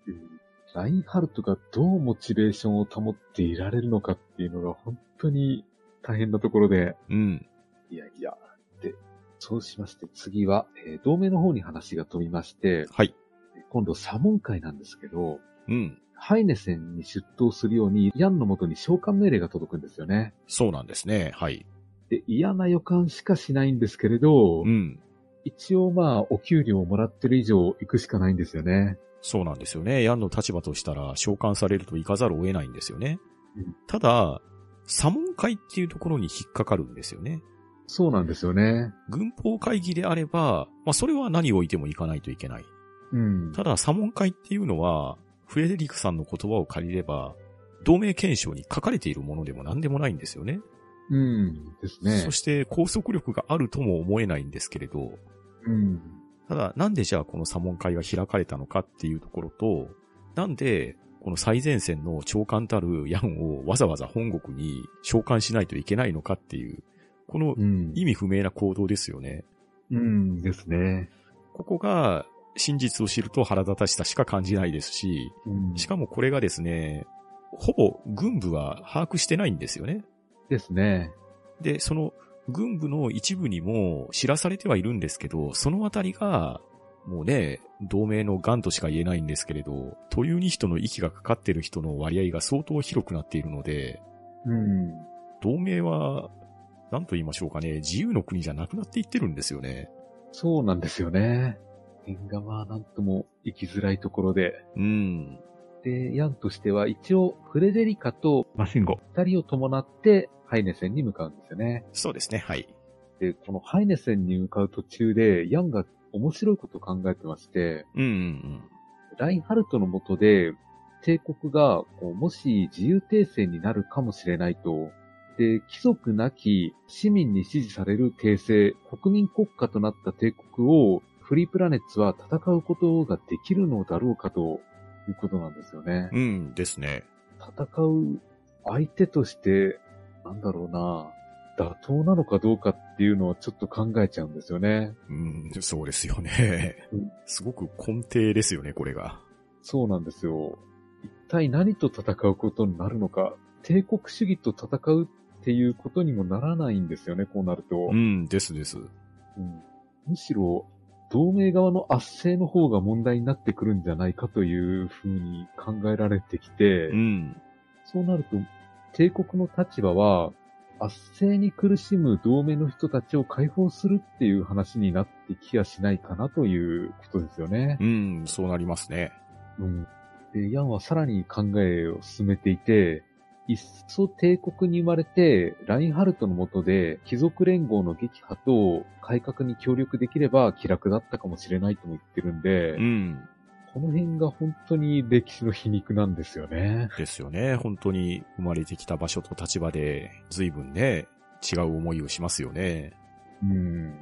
Speaker 2: うんラインハルトがどうモチベーションを保っていられるのかっていうのが本当に大変なところで、
Speaker 1: うん。
Speaker 2: いやいや。で、そうしまして次は、えー同盟の方に話が飛びまして、
Speaker 1: はい。
Speaker 2: 今度サモン会なんですけど、
Speaker 1: うん。
Speaker 2: ハイネセンに出頭するように、ヤンのもとに召喚命令が届くんですよね。
Speaker 1: そうなんですね。はい。
Speaker 2: で、嫌な予感しかしないんですけれど、
Speaker 1: うん。
Speaker 2: 一応まあ、お給料をもらってる以上行くしかないんですよね。
Speaker 1: そうなんですよね。ヤンの立場としたら召喚されると行かざるを得ないんですよね。
Speaker 2: うん
Speaker 1: ただ、左門会っていうところに引っかかるんですよね。
Speaker 2: そうなんですよね。
Speaker 1: 軍法会議であれば、まあそれは何を置いても行かないといけない。
Speaker 2: うん。
Speaker 1: ただ、左門会っていうのは、フレデリックさんの言葉を借りれば、同盟憲章に書かれているものでも何でもないんですよね。
Speaker 2: うん。ですね
Speaker 1: そ。して拘束力があるとも思えないんですけれど、
Speaker 2: うん。
Speaker 1: ただ、なんでじゃあこの左門会が開かれたのかっていうところと、なんで、この最前線の長官たるヤンをわざわざ本国に召喚しないといけないのかっていう、この
Speaker 2: うん。
Speaker 1: 意味不明な行動ですよね。
Speaker 2: うんですね。
Speaker 1: ここが真実を知ると腹立たしさしか感じないですし、
Speaker 2: うん。
Speaker 1: しかもこれがですね、ほぼ軍部は把握してないんですよね。
Speaker 2: ですね。
Speaker 1: で、その軍部の一部にも知らされてはいるんですけど、そのあたりが、もうね、同盟の癌としか言えないんですけれど、というに人の息がかかってる人の割合が相当広くなっているので、
Speaker 2: うん。
Speaker 1: 同盟は、何と言いましょうかね、自由の国じゃなくなっていってるんですよね。
Speaker 2: そうなんですよね。縁がまあなんとも生きづらいところで。
Speaker 1: うん。
Speaker 2: で、ヤンとしては一応フレデリカとマシンゴ二人を伴ってハイネセンに向かうんですよね。
Speaker 1: そうですね、はい。
Speaker 2: で、このハイネセンに向かう途中でヤンが面白いことを考えてまして、
Speaker 1: うんうん
Speaker 2: ラインハルトの下で帝国がこうもし自由帝政になるかもしれないと、で、貴族なき市民に支持される帝政、国民国家となった帝国をフリープラネッツは戦うことができるのだろうかということなんですよね
Speaker 1: うん。。うんですね。
Speaker 2: 戦う相手として、なんだろうな、妥当なのかどうかっていうのはちょっと考えちゃうんですよね。
Speaker 1: うん、そうですよね
Speaker 2: うん。
Speaker 1: すごく根底ですよね、これが。
Speaker 2: そうなんですよ。一体何と戦うことになるのか、帝国主義と戦うっていうことにもならないんですよね、こうなると。
Speaker 1: うん、ですです。
Speaker 2: うんむしろ、同盟側の圧政の方が問題になってくるんじゃないかというふうに考えられてきて、
Speaker 1: うん。
Speaker 2: そうなると、帝国の立場は、圧政に苦しむ同盟の人たちを解放するっていう話になってきやしないかなということですよね。
Speaker 1: うん、そうなりますね。
Speaker 2: うん。で、ヤンはさらに考えを進めていて、いっそ帝国に生まれて、ラインハルトの下で貴族連合の撃破と改革に協力できれば気楽だったかもしれないとも言ってるんで、
Speaker 1: うん。
Speaker 2: この辺が本当に歴史の皮肉なんですよね。
Speaker 1: ですよね。本当に生まれてきた場所と立場で随分ね、違う思いをしますよね。
Speaker 2: うん。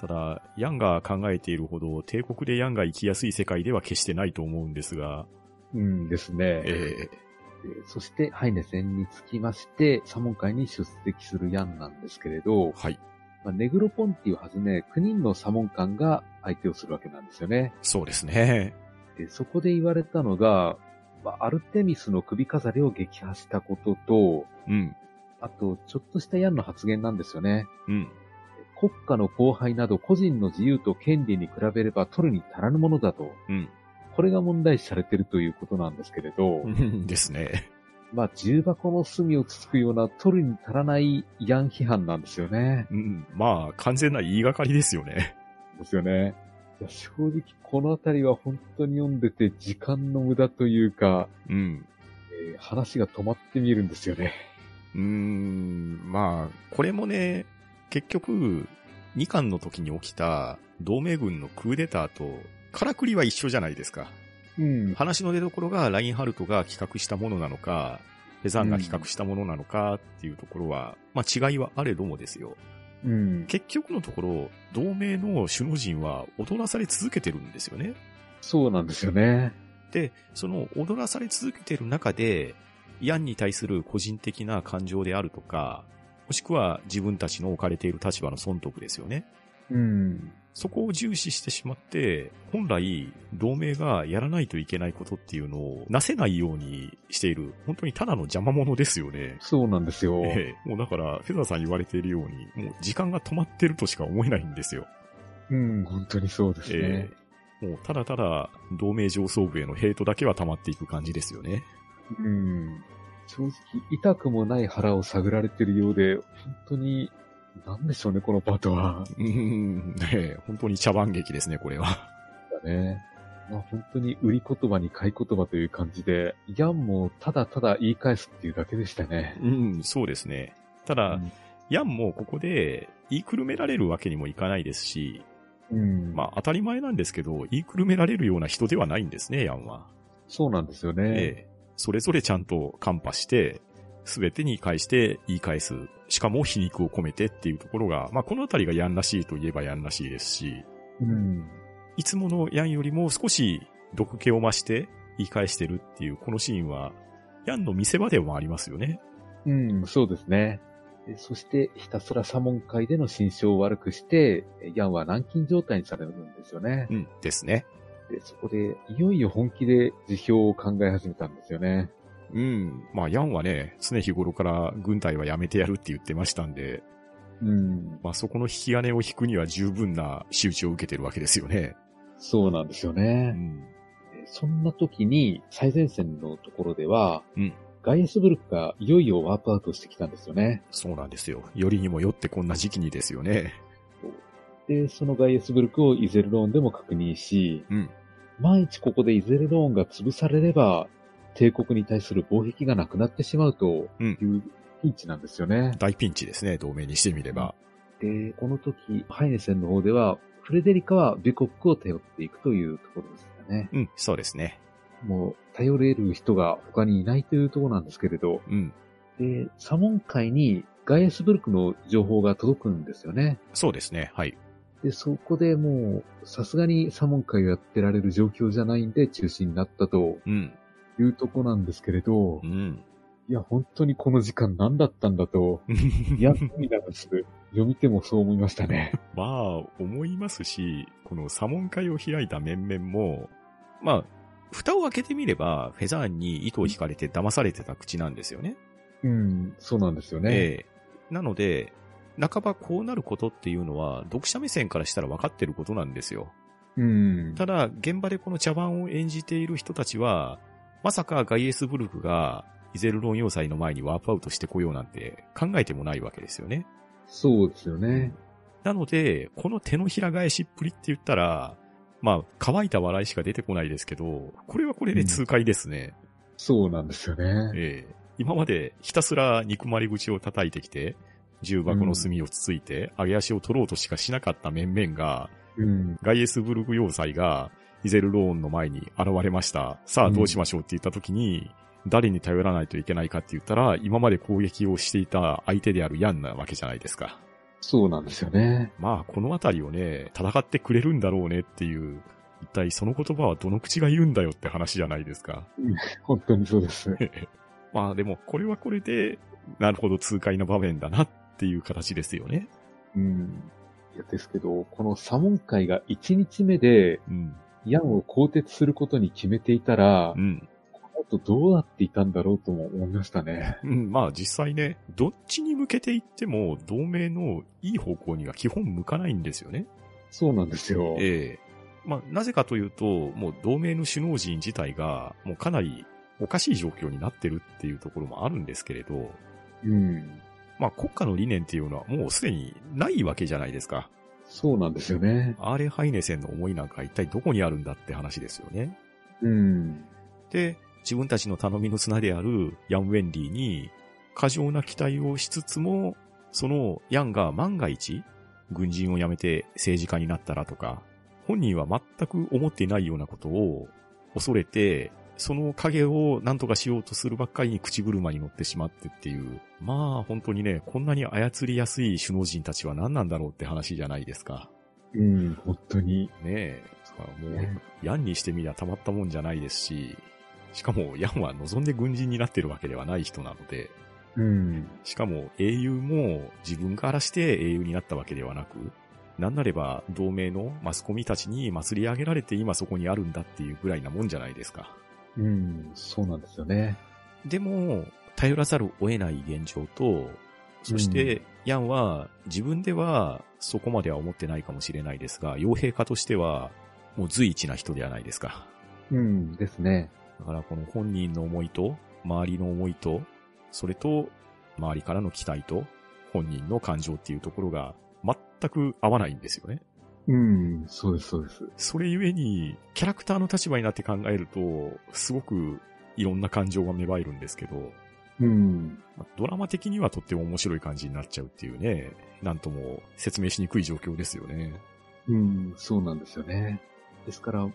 Speaker 1: ただ、ヤンが考えているほど帝国でヤンが生きやすい世界では決してないと思うんですが、
Speaker 2: うんですね。
Speaker 1: え
Speaker 2: でそして、ハイネ戦につきまして、サモン会に出席するヤンなんですけれど
Speaker 1: ー、はい。
Speaker 2: まあ、ネグロポンティをはじめ9人のサモン官が相手をするわけなんですよね。
Speaker 1: そうですね。
Speaker 2: でそこで言われたのが、まあ、アルテミスの首飾りを撃破したことと、
Speaker 1: うん。
Speaker 2: あと、ちょっとしたヤンの発言なんですよね。
Speaker 1: うん。
Speaker 2: 国家の荒廃など個人の自由と権利に比べれば取るに足らぬものだと。
Speaker 1: うん。
Speaker 2: これが問題視されているということなんですけれど、
Speaker 1: うんですね。
Speaker 2: まあ、重箱の隅をつつくような取るに足らないヤン批判なんですよね。
Speaker 1: うん。まあ、完全な言いがかりですよね。
Speaker 2: ですよね。いや正直このあたりは本当に読んでて時間の無駄というか、
Speaker 1: うん。
Speaker 2: えー話が止まって見えるんですよね。
Speaker 1: うーん、まあ、これもね、結局、2巻の時に起きた同盟軍のクーデターと、からくりは一緒じゃないですか。
Speaker 2: うん。
Speaker 1: 話の出所がラインハルトが企画したものなのか、フェザンが企画したものなのかっていうところは、まあ違いはあれどもですよ。
Speaker 2: うん。
Speaker 1: 結局のところ、同盟の首脳陣は踊らされ続けてるんですよね。
Speaker 2: そうなんですよね。
Speaker 1: で、その踊らされ続けてる中で、ヤンに対する個人的な感情であるとか、もしくは自分たちの置かれている立場の損得ですよね。
Speaker 2: うん。
Speaker 1: そこを重視してしまって、本来、同盟がやらないといけないことっていうのをなせないようにしている、本当にただの邪魔者ですよね。
Speaker 2: そうなんですよ。
Speaker 1: ええ、もうだから、フェザーさん言われているように、もう時間が止まってるとしか思えないんですよ。
Speaker 2: うん、本当にそうですね。
Speaker 1: ええもうただただ同盟上層部へのヘイトだけは溜まっていく感じですよね。
Speaker 2: うん。正直、痛くもない腹を探られてるようで、本当に、なんでしょうね、このパートは。
Speaker 1: うん、ねえ本当に茶番劇ですね、これは。
Speaker 2: だね。まあ本当に売り言葉に買い言葉という感じで、ヤンもただただ言い返すっていうだけでしたね。
Speaker 1: うん、そうですね。ただ、
Speaker 2: うん
Speaker 1: ヤンもここで言いくるめられるわけにもいかないですし、
Speaker 2: うん。
Speaker 1: まあ当たり前なんですけど、言いくるめられるような人ではないんですね、ヤンは。
Speaker 2: そうなんですよね。
Speaker 1: ええ。それぞれちゃんとカンパして、すべてに返して言い返す。しかも皮肉を込めてっていうところが、まあこのあたりがヤンらしいといえばヤンらしいですし、
Speaker 2: うん。
Speaker 1: いつものヤンよりも少し毒気を増して言い返してるっていうこのシーンは、ヤンの見せ場でもありますよね。
Speaker 2: うん、そうですね。でそして、ひたすら左門会での心象を悪くして、ヤンは軟禁状態にされるんですよね。
Speaker 1: うん、ですね。
Speaker 2: で、そこで、いよいよ本気で辞表を考え始めたんですよね。
Speaker 1: うん。まあ、ヤンはね、常日頃から軍隊はやめてやるって言ってましたんで、
Speaker 2: うん。
Speaker 1: まあそこの引き金を引くには十分な仕打ちを受けてるわけですよね。
Speaker 2: そうなんですよ
Speaker 1: う
Speaker 2: ね。
Speaker 1: ん。
Speaker 2: でそんな時に、最前線のところでは、
Speaker 1: うん
Speaker 2: ガイエスブルクがいよいよワープアウトしてきたんですよね。
Speaker 1: そうなんですよ。よりにもよってこんな時期にですよね。
Speaker 2: で、そのガイエスブルクをイゼルローンでも確認し、
Speaker 1: うん。
Speaker 2: 万一ここでイゼルローンが潰されれば、帝国に対する防壁がなくなってしまうというピンチなんですよね。
Speaker 1: 大ピンチですね、同盟にしてみれば。
Speaker 2: で、この時、ハイネセンの方では、フレデリカはビコックを頼っていくというところですよね。
Speaker 1: うん、そうですね。
Speaker 2: もう、頼れる人が他にいないというところなんですけれど、
Speaker 1: うん。
Speaker 2: で、サモン海にガイエスブルクの情報が届くんですよね。
Speaker 1: そうですね、はい。
Speaker 2: で、そこでもう、さすがにサモン海をやってられる状況じゃないんで中止になったと
Speaker 1: うん。
Speaker 2: いうとこなんですけれど
Speaker 1: う、ん。
Speaker 2: いや、本当にこの時間何だったんだと、い や、涙がする。読み手もそう思いましたね。
Speaker 1: まあ、思いますし、この左門会を開いた面々も、まあ、蓋を開けてみれば、フェザーンに糸を引かれて騙されてた口なんですよね。
Speaker 2: うん、そうなんですよね。
Speaker 1: ええなので、半ばこうなることっていうのは、読者目線からしたら分かってることなんですよ。
Speaker 2: うん。
Speaker 1: ただ、現場でこの茶番を演じている人たちは、まさかガイエスブルクがイゼルロン要塞の前にワープアウトしてこようなんて考えてもないわけですよね。
Speaker 2: そうですよね。
Speaker 1: なので、この手のひら返しっぷりって言ったら、まあ、乾いた笑いしか出てこないですけど、これはこれで痛快ですね。
Speaker 2: そうなんですよね。
Speaker 1: ええ今までひたすら憎まれ口を叩いてきて、重箱の隅をつついて、上げ足を取ろうとしかしなかった面々が、
Speaker 2: うん。
Speaker 1: ガイエスブルグ要塞が、イゼルローンの前に現れました。さあどうしましょうって言った時に、誰に頼らないといけないかって言ったら、今まで攻撃をしていた相手であるヤンなわけじゃないですか。
Speaker 2: そうなんですよね。
Speaker 1: まあ、このあたりをね、戦ってくれるんだろうねっていう、一体その言葉はどの口が言うんだよって話じゃないですか。
Speaker 2: 本当にそうです。
Speaker 1: まあでも、これはこれで、なるほど痛快な場面だなっていう形ですよね。
Speaker 2: うん。いやですけど、このサモン会が1日目で、
Speaker 1: うん。
Speaker 2: ヤンを更迭することに決めていたら
Speaker 1: う、ん。
Speaker 2: この後どうなっていたんだろうとも思いましたね。
Speaker 1: うん、まあ実際ね、どっちに向けていっても、同盟のいい方向には基本向かないんですよね。
Speaker 2: そうなんですよ。
Speaker 1: ええまあなぜかというと、もう同盟の首脳陣自体が、もうかなりおかしい状況になってるっていうところもあるんですけれど、
Speaker 2: うん。
Speaker 1: まあ国家の理念っていうのはもうすでにないわけじゃないですか。
Speaker 2: そうなんですよね。
Speaker 1: アーレ・ハイネセンの思いなんか一体どこにあるんだって話ですよね。
Speaker 2: うん。
Speaker 1: で、自分たちの頼みの綱であるヤン・ウェンリーに過剰な期待をしつつも、そのヤンが万が一軍人を辞めて政治家になったらとか、本人は全く思っていないようなことを恐れて、その影を何とかしようとするばっかりに口車に乗ってしまってっていう。まあ本当にね、こんなに操りやすい首脳陣たちは何なんだろうって話じゃないですか。
Speaker 2: うん、本当に。
Speaker 1: ねえ。もう
Speaker 2: ね、
Speaker 1: ヤンにしてみりゃたまったもんじゃないですし、しかもヤンは望んで軍人になってるわけではない人なので、
Speaker 2: うん。
Speaker 1: しかも英雄も自分からして英雄になったわけではなく、なんなれば同盟のマスコミたちに祭り上げられて今そこにあるんだっていうぐらいなもんじゃないですか。
Speaker 2: うん、そうなんですよね。
Speaker 1: でも、頼らざるを得ない現状と、そして、ヤンは自分ではそこまでは思ってないかもしれないですが、傭兵家としては、もう随一な人ではないですか。
Speaker 2: うんですね。
Speaker 1: だからこの本人の思いと、周りの思いと、それと、周りからの期待と、本人の感情っていうところが全く合わないんですよね。
Speaker 2: うん、そうです、そうです。
Speaker 1: それゆえに、キャラクターの立場になって考えると、すごくいろんな感情が芽生えるんですけど、
Speaker 2: うん。
Speaker 1: まあドラマ的にはとっても面白い感じになっちゃうっていうね、なんとも説明しにくい状況ですよね。
Speaker 2: うん、そうなんですよね。ですから、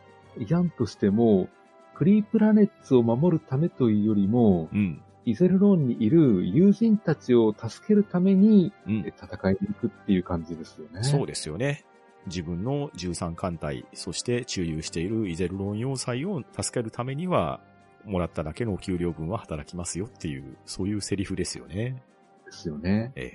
Speaker 2: ヤンとしても、クリープラネッツを守るためというよりも、
Speaker 1: うん。
Speaker 2: イゼルローンにいる友人たちを助けるために
Speaker 1: うん。
Speaker 2: 戦いに行くっていう感じですよね。
Speaker 1: そうですよね。自分の13艦隊、そして駐留しているイゼルロン要塞を助けるためには、もらっただけの給料分は働きますよっていう、そういうセリフですよね。
Speaker 2: ですよね。
Speaker 1: え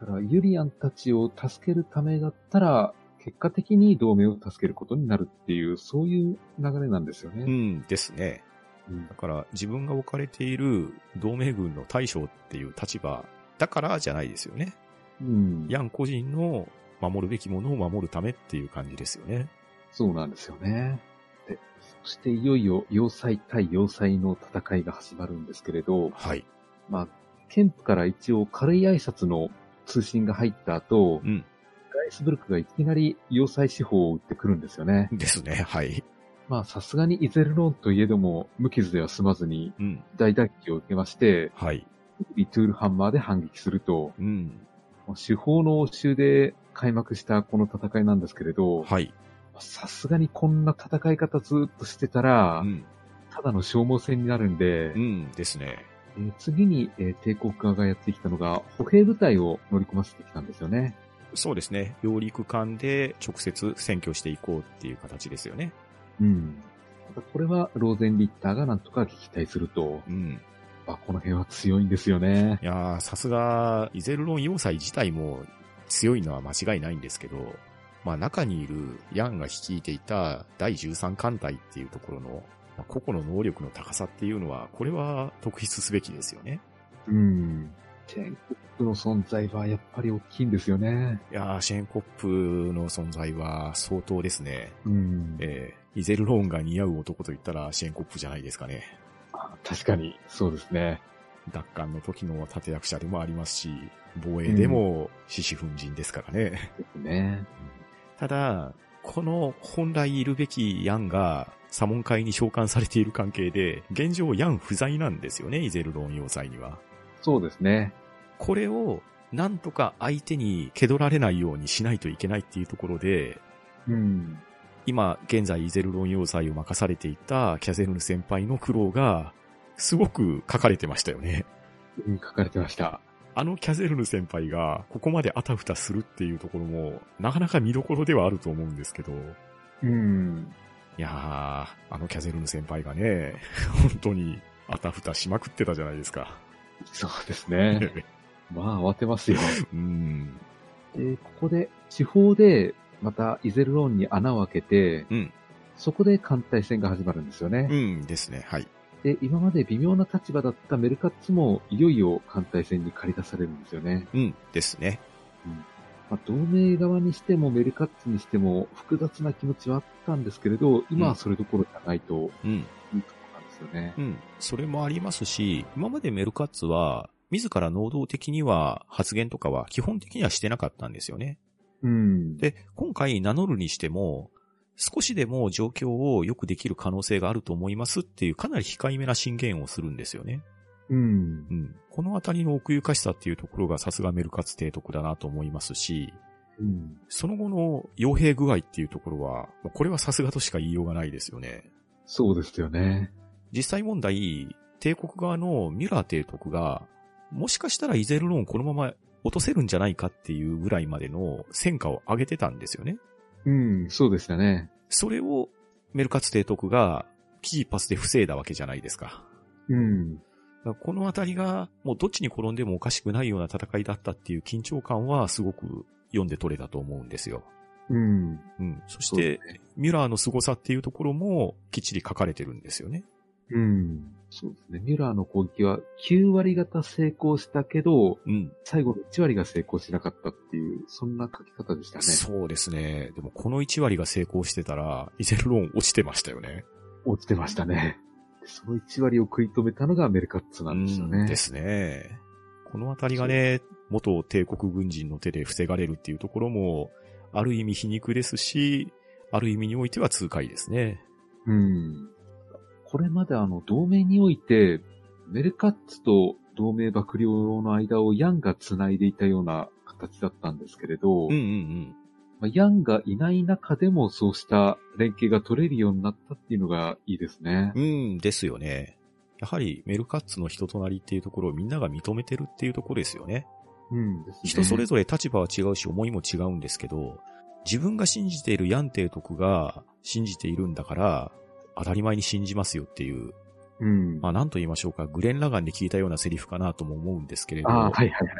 Speaker 2: だから、ユリアンたちを助けるためだったら、結果的に同盟を助けることになるっていう、そういう流れなんですよね。
Speaker 1: えうんですね。
Speaker 2: うん
Speaker 1: だから自分が置かれている同盟軍の大将っていう立場だからじゃないですよね。
Speaker 2: うん。
Speaker 1: ヤン個人の守るべきものを守るためっていう感じですよね。
Speaker 2: そうなんですよね。で、そしていよいよ要塞対要塞の戦いが始まるんですけれど、
Speaker 1: はい。
Speaker 2: まあ、ケンプから一応軽い挨拶の通信が入った後、
Speaker 1: うん。
Speaker 2: ガイスブルクがいきなり要塞司法を撃ってくるんですよね。
Speaker 1: ですね。はい。
Speaker 2: まあ、さすがにイゼルローンといえども、無傷では済まずに
Speaker 1: うん。
Speaker 2: 大打撃を受けまして、
Speaker 1: はい。
Speaker 2: リトゥールハンマーで反撃すると、
Speaker 1: うん。
Speaker 2: 手法の応酬で開幕したこの戦いなんですけれど、
Speaker 1: はい。
Speaker 2: さすがにこんな戦い方ずっとしてたら、
Speaker 1: うん。
Speaker 2: ただの消耗戦になるんで、
Speaker 1: うん。ですね。
Speaker 2: えー次に、えー帝国側がやってきたのが、歩兵部隊を乗り込ませてきたんですよね。
Speaker 1: そうですね。揚陸艦で直接占拠していこうっていう形ですよね。
Speaker 2: うん。ただこれはローゼンリッターがなんとか撃退すると、
Speaker 1: うん。
Speaker 2: あこの辺は強いんですよね。
Speaker 1: いやー、さすが、イゼルロン要塞自体も強いのは間違いないんですけど、まあ中にいるヤンが率いていた第13艦隊っていうところの、まあ個々の能力の高さっていうのは、これは特筆すべきですよね。
Speaker 2: うん。チェーンコップの存在はやっぱり大きいんですよね。
Speaker 1: いやー、シェーンコップの存在は相当ですね。
Speaker 2: うん。
Speaker 1: えー、イゼルローンが似合う男と言ったらシェーンコップじゃないですかね。
Speaker 2: あ確かに、そうですね。
Speaker 1: 奪還の時の立役者でもありますし、防衛でも獅子奮陣ですからね。
Speaker 2: ですね。
Speaker 1: ただ、この本来いるべきヤンが左門会に召喚されている関係で、現状ヤン不在なんですよね、イゼルロン要塞には。
Speaker 2: そうですね。
Speaker 1: これをなんとか相手に蹴取られないようにしないといけないっていうところで、
Speaker 2: うん。
Speaker 1: 今現在イゼルロン要塞を任されていたキャゼルヌ先輩の苦労が、すごく書かれてましたよね。
Speaker 2: うん書かれてました。
Speaker 1: あのキャゼルヌ先輩がここまであたふたするっていうところも、なかなか見どころではあると思うんですけど、
Speaker 2: うん。
Speaker 1: いやー、あのキャゼルヌ先輩がね、本当にあたふたしまくってたじゃないですか。
Speaker 2: そうですね。まあ、慌てますよ。
Speaker 1: うん。
Speaker 2: で、ここで、地方で、またイゼルローンに穴を開けて、
Speaker 1: うん。
Speaker 2: そこで艦隊戦が始まるんですよね。
Speaker 1: うんですね。はい。
Speaker 2: で、今まで微妙な立場だったメルカッツも、いよいよ艦隊戦に駆り出されるんですよね。
Speaker 1: うんですね。
Speaker 2: まあ、同盟側にしてもメルカッツにしても複雑な気持ちはあったんですけれど、今はそれどころじゃないと
Speaker 1: うん。
Speaker 2: いうところなんですよね。
Speaker 1: うん。それもありますし、今までメルカッツは、自ら能動的には発言とかは基本的にはしてなかったんですよね。
Speaker 2: うん。
Speaker 1: で、今回名乗るにしても、少しでも状況を良くできる可能性があると思いますっていうかなり控えめな進言をするんですよね。
Speaker 2: うん
Speaker 1: う。ん。このあたりの奥ゆかしさっていうところがさすがメルカツ提督だなと思いますし、
Speaker 2: うん。
Speaker 1: その後の傭兵具合っていうところは、これはさすがとしか言いようがないですよね。
Speaker 2: そうですよね。
Speaker 1: 実際問題、帝国側のミュラー提督が、もしかしたらイゼルローンこのまま落とせるんじゃないかっていうぐらいまでの戦果を上げてたんですよね。
Speaker 2: うん、そうでしたね。
Speaker 1: それをメルカツ提督が危機一髪で防いだわけじゃないですか。
Speaker 2: うん。
Speaker 1: このあたりが、もうどっちに転んでもおかしくないような戦いだったっていう緊張感はすごく読んで取れたと思うんですよ。
Speaker 2: うん。
Speaker 1: うん。そして、ミュラーの凄さっていうところもきっちり書かれてるんですよね。
Speaker 2: うん。そうですね。ミュラーの攻撃は9割方成功したけど、
Speaker 1: うん。
Speaker 2: 最後の1割が成功しなかったっていう、そんな書き方でしたね。
Speaker 1: そうですね。でもこの1割が成功してたら、イゼルローン落ちてましたよね。
Speaker 2: 落ちてましたね。でその1割を食い止めたのがメルカッツなんですよね。
Speaker 1: うんですね。このあたりがね、元帝国軍人の手で防がれるっていうところも、ある意味皮肉ですし、ある意味においては痛快ですね。
Speaker 2: うん。これまであの、同盟において、メルカッツと同盟幕僚の間をヤンが繋いでいたような形だったんですけれど、
Speaker 1: うんうん
Speaker 2: まあ、ヤンがいない中でもそうした連携が取れるようになったっていうのがいいですね
Speaker 1: う。ん。うんですよね。やはりメルカッツの人となりっていうところをみんなが認めてるっていうところですよね。
Speaker 2: うんですね。
Speaker 1: 人それぞれ立場は違うし思いも違うんですけど、自分が信じているヤンテイ徳が信じているんだから、当たり前に信じますよっていう、
Speaker 2: うん。
Speaker 1: まあ何と言いましょうか、グレン・ラガンで聞いたようなセリフかなとも思うんですけれど、
Speaker 2: ああ、はいはいはい。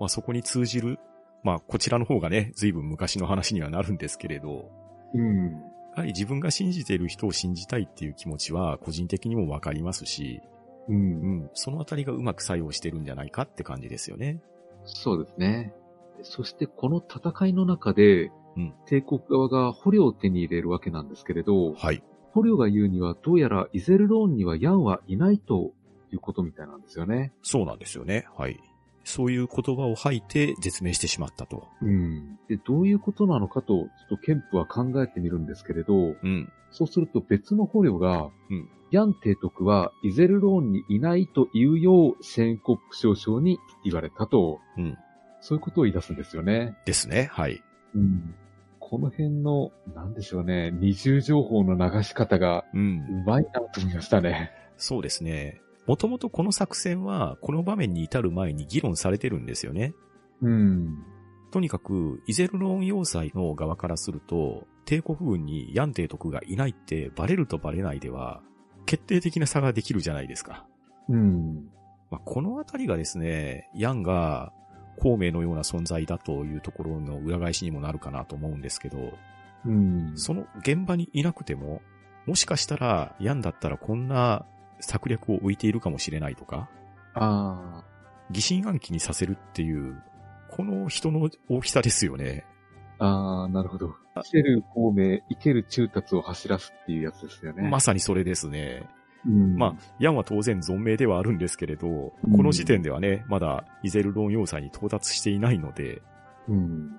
Speaker 1: まあそこに通じる、まあこちらの方がね、随分昔の話にはなるんですけれど、
Speaker 2: うん。
Speaker 1: やはり自分が信じている人を信じたいっていう気持ちは個人的にもわかりますし、
Speaker 2: う。
Speaker 1: うんん、そのあたりがうまく作用してるんじゃないかって感じですよね。
Speaker 2: そうですね。そしてこの戦いの中で、
Speaker 1: うん
Speaker 2: 帝国側が捕虜を手に入れるわけなんですけれど、
Speaker 1: はい。
Speaker 2: 捕虜が言うにはどうやらイゼルローンにはヤンはいないということみたいなんですよね。
Speaker 1: そうなんですよね。はい。そういう言葉を吐いて絶命してしまったと。
Speaker 2: うん。で、どういうことなのかと、ちょっとケンプは考えてみるんですけれど、
Speaker 1: うん。
Speaker 2: そうすると別の捕虜が、
Speaker 1: うん
Speaker 2: ヤン提督はイゼルローンにいないというようシェーンコップ少将に言われたと、
Speaker 1: うん。
Speaker 2: そういうことを言い出すんですよね。
Speaker 1: ですね。はい。
Speaker 2: うん。この辺の、なんでしょうね、二重情報の流し方が
Speaker 1: うん。
Speaker 2: うまいなと思いましたね。
Speaker 1: そうですね。もともとこの作戦は、この場面に至る前に議論されてるんですよね。
Speaker 2: うん。
Speaker 1: とにかく、イゼルローン要塞の側からすると、帝国軍にヤンテイ徳がいないってバレるとバレないでは、決定的な差ができるじゃないですか。
Speaker 2: うん。
Speaker 1: まあ、このあたりがですね、ヤンが孔明のような存在だというところの裏返しにもなるかなと思うんですけど、
Speaker 2: うん。
Speaker 1: その現場にいなくても、もしかしたらヤンだったらこんな策略を置いているかもしれないとか、
Speaker 2: あ
Speaker 1: 疑心暗鬼にさせるっていう、この人の大きさですよね。
Speaker 2: あ、ああ、なるほど。生ける孔明、生ける中達を走らすっていうやつですよね。
Speaker 1: まさにそれですね。
Speaker 2: うん、
Speaker 1: まあ、ヤンは当然存命ではあるんですけれど、
Speaker 2: うん
Speaker 1: この時点ではね、まだイゼルロン要塞に到達していないので、
Speaker 2: うん。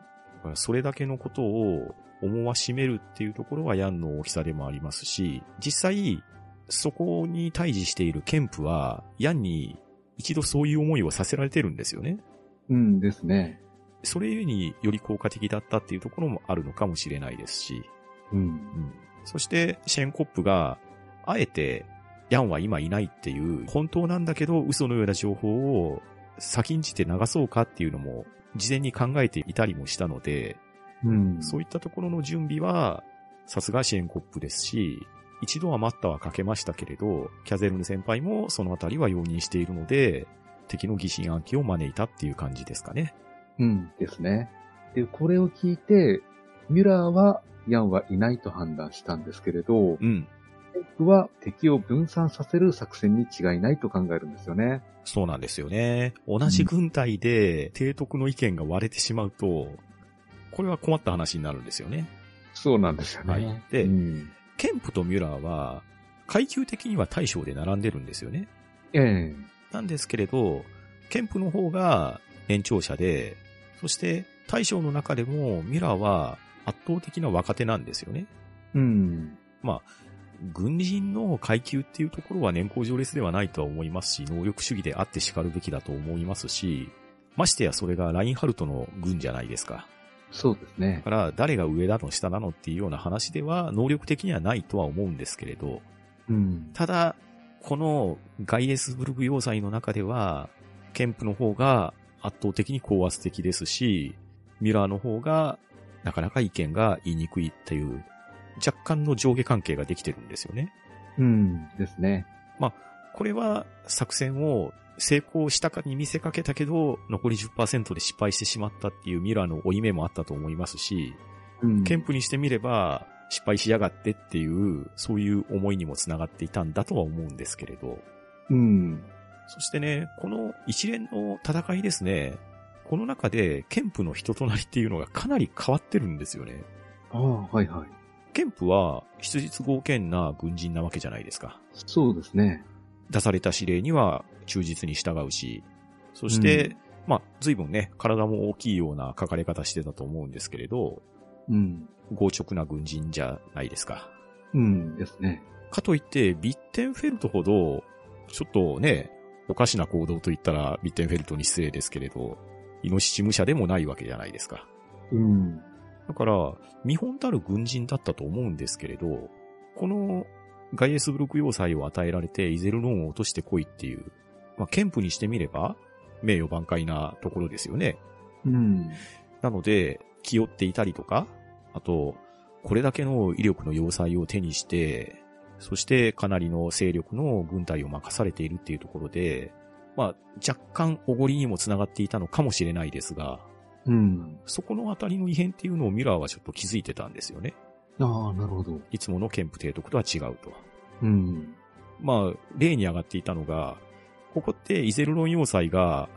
Speaker 1: それだけのことを思わしめるっていうところはヤンの大きさでもありますし、実際、そこに対峙しているケンプは、ヤンに一度そういう思いをさせられてるんですよね。
Speaker 2: うんですね。
Speaker 1: それゆえにより効果的だったっていうところもあるのかもしれないですし、
Speaker 2: うん。
Speaker 1: うん。そして、シェーンコップが、あえて、ヤンは今いないっていう、本当なんだけど嘘のような情報を先んじて流そうかっていうのも、事前に考えていたりもしたので、
Speaker 2: うん。
Speaker 1: そういったところの準備は、さすがシェーンコップですし、一度は待ったはかけましたけれど、キャゼルヌ先輩もそのあたりは容認しているので、敵の疑心暗鬼を招いたっていう感じですかね。
Speaker 2: うんですね。で、これを聞いて、ミュラーはヤンはいないと判断したんですけれど、
Speaker 1: うん。
Speaker 2: ケンプは敵を分散させる作戦に違いないと考えるんですよね。
Speaker 1: そうなんですよね。同じ軍隊で提督の意見が割れてしまうと、これは困った話になるんですよね。
Speaker 2: そうなんですよね。
Speaker 1: はいで
Speaker 2: うん、
Speaker 1: ケンプとミュラーは、階級的には大将で並んでるんですよね。
Speaker 2: ええ
Speaker 1: なんですけれど、ケンプの方が年長者で、そして大将の中でもミュラーは圧倒的な若手なんですよね。
Speaker 2: うん。
Speaker 1: 軍人の階級っていうところは年功序列ではないとは思いますし、能力主義であって叱るべきだと思いますし、ましてやそれがラインハルトの軍じゃないですか。
Speaker 2: そうですね
Speaker 1: だ。から誰が上だの下なのっていうような話では能力的にはないとは思うんですけれど、
Speaker 2: うん。
Speaker 1: ただ、このガイエスブルグ要塞の中では、ケンプの方が圧倒的に高圧的ですし、ミュラーの方がなかなか意見が言いにくいっていう、若干の上下関係ができてるんですよね。
Speaker 2: うん。ですね。
Speaker 1: これは作戦を成功したかに見せかけたけど、残り10%で失敗してしまったっていうミュラーの負い目もあったと思いますし、
Speaker 2: うん。
Speaker 1: ケンプにしてみれば、失敗しやがってっていう、そういう思いにもつながっていたんだとは思うんですけれど。
Speaker 2: うん。
Speaker 1: そしてね、この一連の戦いですね、この中で、ケンプの人となりっていうのがかなり変わってるんですよね。
Speaker 2: ああ、はいはい。
Speaker 1: ケンプは、質実剛健な軍人なわけじゃないですか。
Speaker 2: そうですね。
Speaker 1: 出された指令には忠実に従うし、そして、
Speaker 2: うん
Speaker 1: まあ、随分ね、体も大きいような書かれ方してたと思うんですけれど、
Speaker 2: うん。
Speaker 1: 強直な軍人じゃないですか。
Speaker 2: うんですね。
Speaker 1: かといって、ビッテンフェルトほど、ちょっとね、おかしな行動と言ったらビッテンフェルトに失礼ですけれど、イノシシ武者でもないわけじゃないですか。
Speaker 2: うん。
Speaker 1: だから、見本たる軍人だったと思うんですけれど、このガイエスブルク要塞を与えられてイゼルローンを落としてこいっていう、まあ、ケンプにしてみれば、名誉挽回なところですよね。
Speaker 2: うん。
Speaker 1: なので、気負っていたりとか、あと、これだけの威力の要塞を手にして、そしてかなりの勢力の軍隊を任されているっていうところで、まあ、若干おごりにもつながっていたのかもしれないですが、
Speaker 2: うん。
Speaker 1: そこのあたりの異変っていうのをミラーはちょっと気づいてたんですよね。
Speaker 2: ああ、なるほど。
Speaker 1: いつものケンプ提督とは違うと。
Speaker 2: うん。
Speaker 1: まあ、例に上がっていたのが、ここってイゼルロン要塞が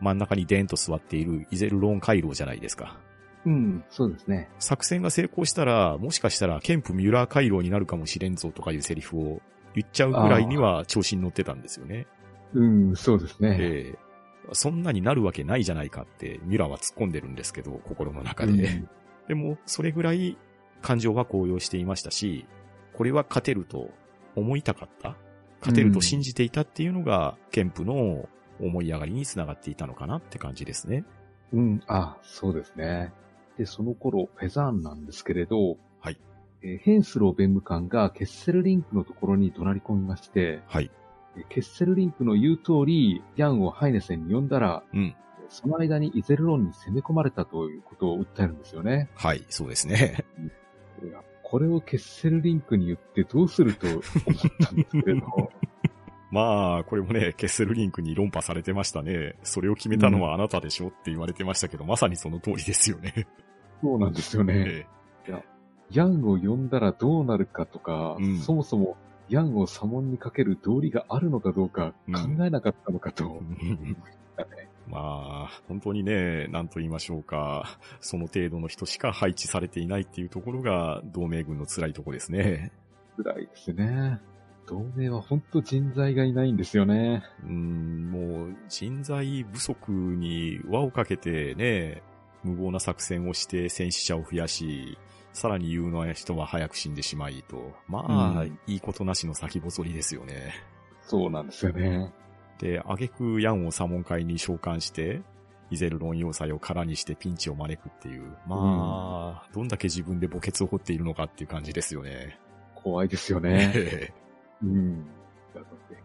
Speaker 1: 真ん中にデーンと座っているイゼルロン回廊じゃないですか。
Speaker 2: うん、そうですね。
Speaker 1: 作戦が成功したら、もしかしたらケンプミュラー回廊になるかもしれんぞとかいうセリフを言っちゃうぐらいには調子に乗ってたんですよね。
Speaker 2: うん、そうですね。
Speaker 1: ええそんなになるわけないじゃないかってミュラーは突っ込んでるんですけど、心の中で。
Speaker 2: うん
Speaker 1: でも、それぐらい感情は高揚していましたし、これは勝てると思いたかった勝てると信じていたっていうのが、ケンプの思い上がりにつながっていたのかなって感じですね。
Speaker 2: うん、あ、そうですね。で、その頃、フェザーンなんですけれど、
Speaker 1: はい。
Speaker 2: えーヘンスロー弁務官がケッセルリンクのところに怒鳴り込みまして、
Speaker 1: はい。
Speaker 2: えーケッセルリンクの言う通り、ヤンをハイネセンに呼んだら、
Speaker 1: うん。
Speaker 2: その間にイゼルロンに攻め込まれたということを訴えるんですよね。
Speaker 1: はい、そうですね。
Speaker 2: いやこれをケッセルリンクに言ってどうすると思ったんですけれど、
Speaker 1: まあ、これもね、ケッセルリンクに論破されてましたね。それを決めたのはあなたでしょって言われてましたけど、まさにその通りですよね。
Speaker 2: そうなんですよね。
Speaker 1: え
Speaker 2: ヤンを呼んだらどうなるかとか、
Speaker 1: うん
Speaker 2: そもそもヤンを左門にかける道理があるのかどうか考えなかったのかと。
Speaker 1: え まあ、本当にね、なんと言いましょうか。その程度の人しか配置されていないっていうところが、同盟軍の辛いところですね。
Speaker 2: 辛いですね。同盟は本当人材がいないんですよね。
Speaker 1: うーん、もう人材不足に輪をかけてね、無謀な作戦をして戦死者を増やし、さらに有能な人は早く死んでしまいと。まあ、
Speaker 2: うん
Speaker 1: いいことなしの先細りですよね。
Speaker 2: そうなんですよね。
Speaker 1: で、挙句ヤンを左門会に召喚して、イゼルロン要塞を空にしてピンチを招くっていう。まあ、どんだけ自分で墓穴を掘っているのかっていう感じですよね。
Speaker 2: 怖いですよね。
Speaker 1: え
Speaker 2: うん。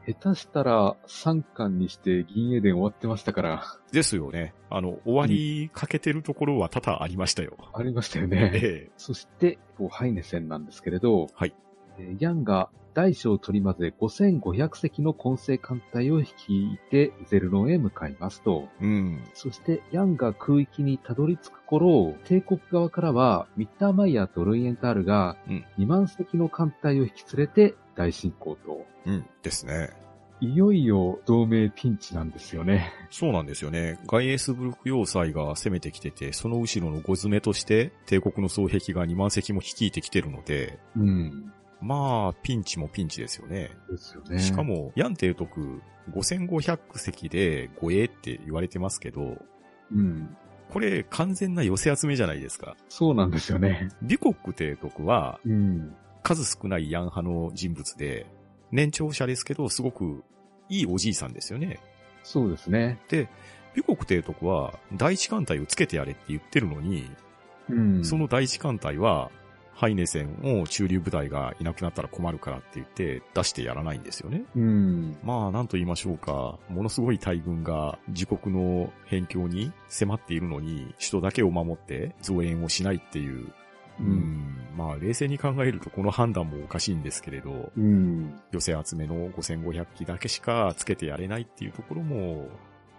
Speaker 2: 下手したら3巻にして銀英伝終わってましたから、
Speaker 1: えですよね。あの、終わりかけてるところは多々ありましたよ。
Speaker 2: ありましたよね。
Speaker 1: ええ
Speaker 2: そして、こうハイネ戦なんですけれど、
Speaker 1: はい
Speaker 2: えーヤンが大小を取り混ぜ5500隻の混成艦隊を率いてゼルロンへ向かいますと。
Speaker 1: うん。
Speaker 2: そして、ヤンが空域にたどり着く頃、帝国側からは、ミッターマイヤーとルイエンタールが
Speaker 1: うん、
Speaker 2: 2万隻の艦隊を引き連れて大進行と。
Speaker 1: うん。ですね。
Speaker 2: いよいよ同盟ピンチなんですよね。
Speaker 1: そうなんですよね。ガイエースブルク要塞が攻めてきてて、その後ろのゴズメとして、帝国の双璧が2万隻も率いてきてるので、
Speaker 2: うん。
Speaker 1: まあ、ピンチもピンチですよね。
Speaker 2: ですよね。
Speaker 1: しか、も、ヤン提督、5500隻で護衛って言われてますけど、
Speaker 2: うん。
Speaker 1: これ完全な寄せ集めじゃないですか。
Speaker 2: そうなんですよね。
Speaker 1: ビコック提督は
Speaker 2: うん。
Speaker 1: 数少ないヤン派の人物で、年長者ですけど、すごくいいおじいさんですよね。
Speaker 2: そうですね。
Speaker 1: で、ビコック提督は第一艦隊をつけてやれって言ってるのに、
Speaker 2: うん。
Speaker 1: その第一艦隊は、ハイネ戦を中流部隊がいなくなったら困るからって言って出してやらないんですよね。
Speaker 2: うん。
Speaker 1: まあ、なんと言いましょうか。ものすごい大軍が自国の辺境に迫っているのに、首都だけを守って増援をしないっていう。まあ、冷静に考えるとこの判断もおかしいんですけれど、
Speaker 2: うん。
Speaker 1: 寄せ集めの5500機だけしかつけてやれないっていうところも、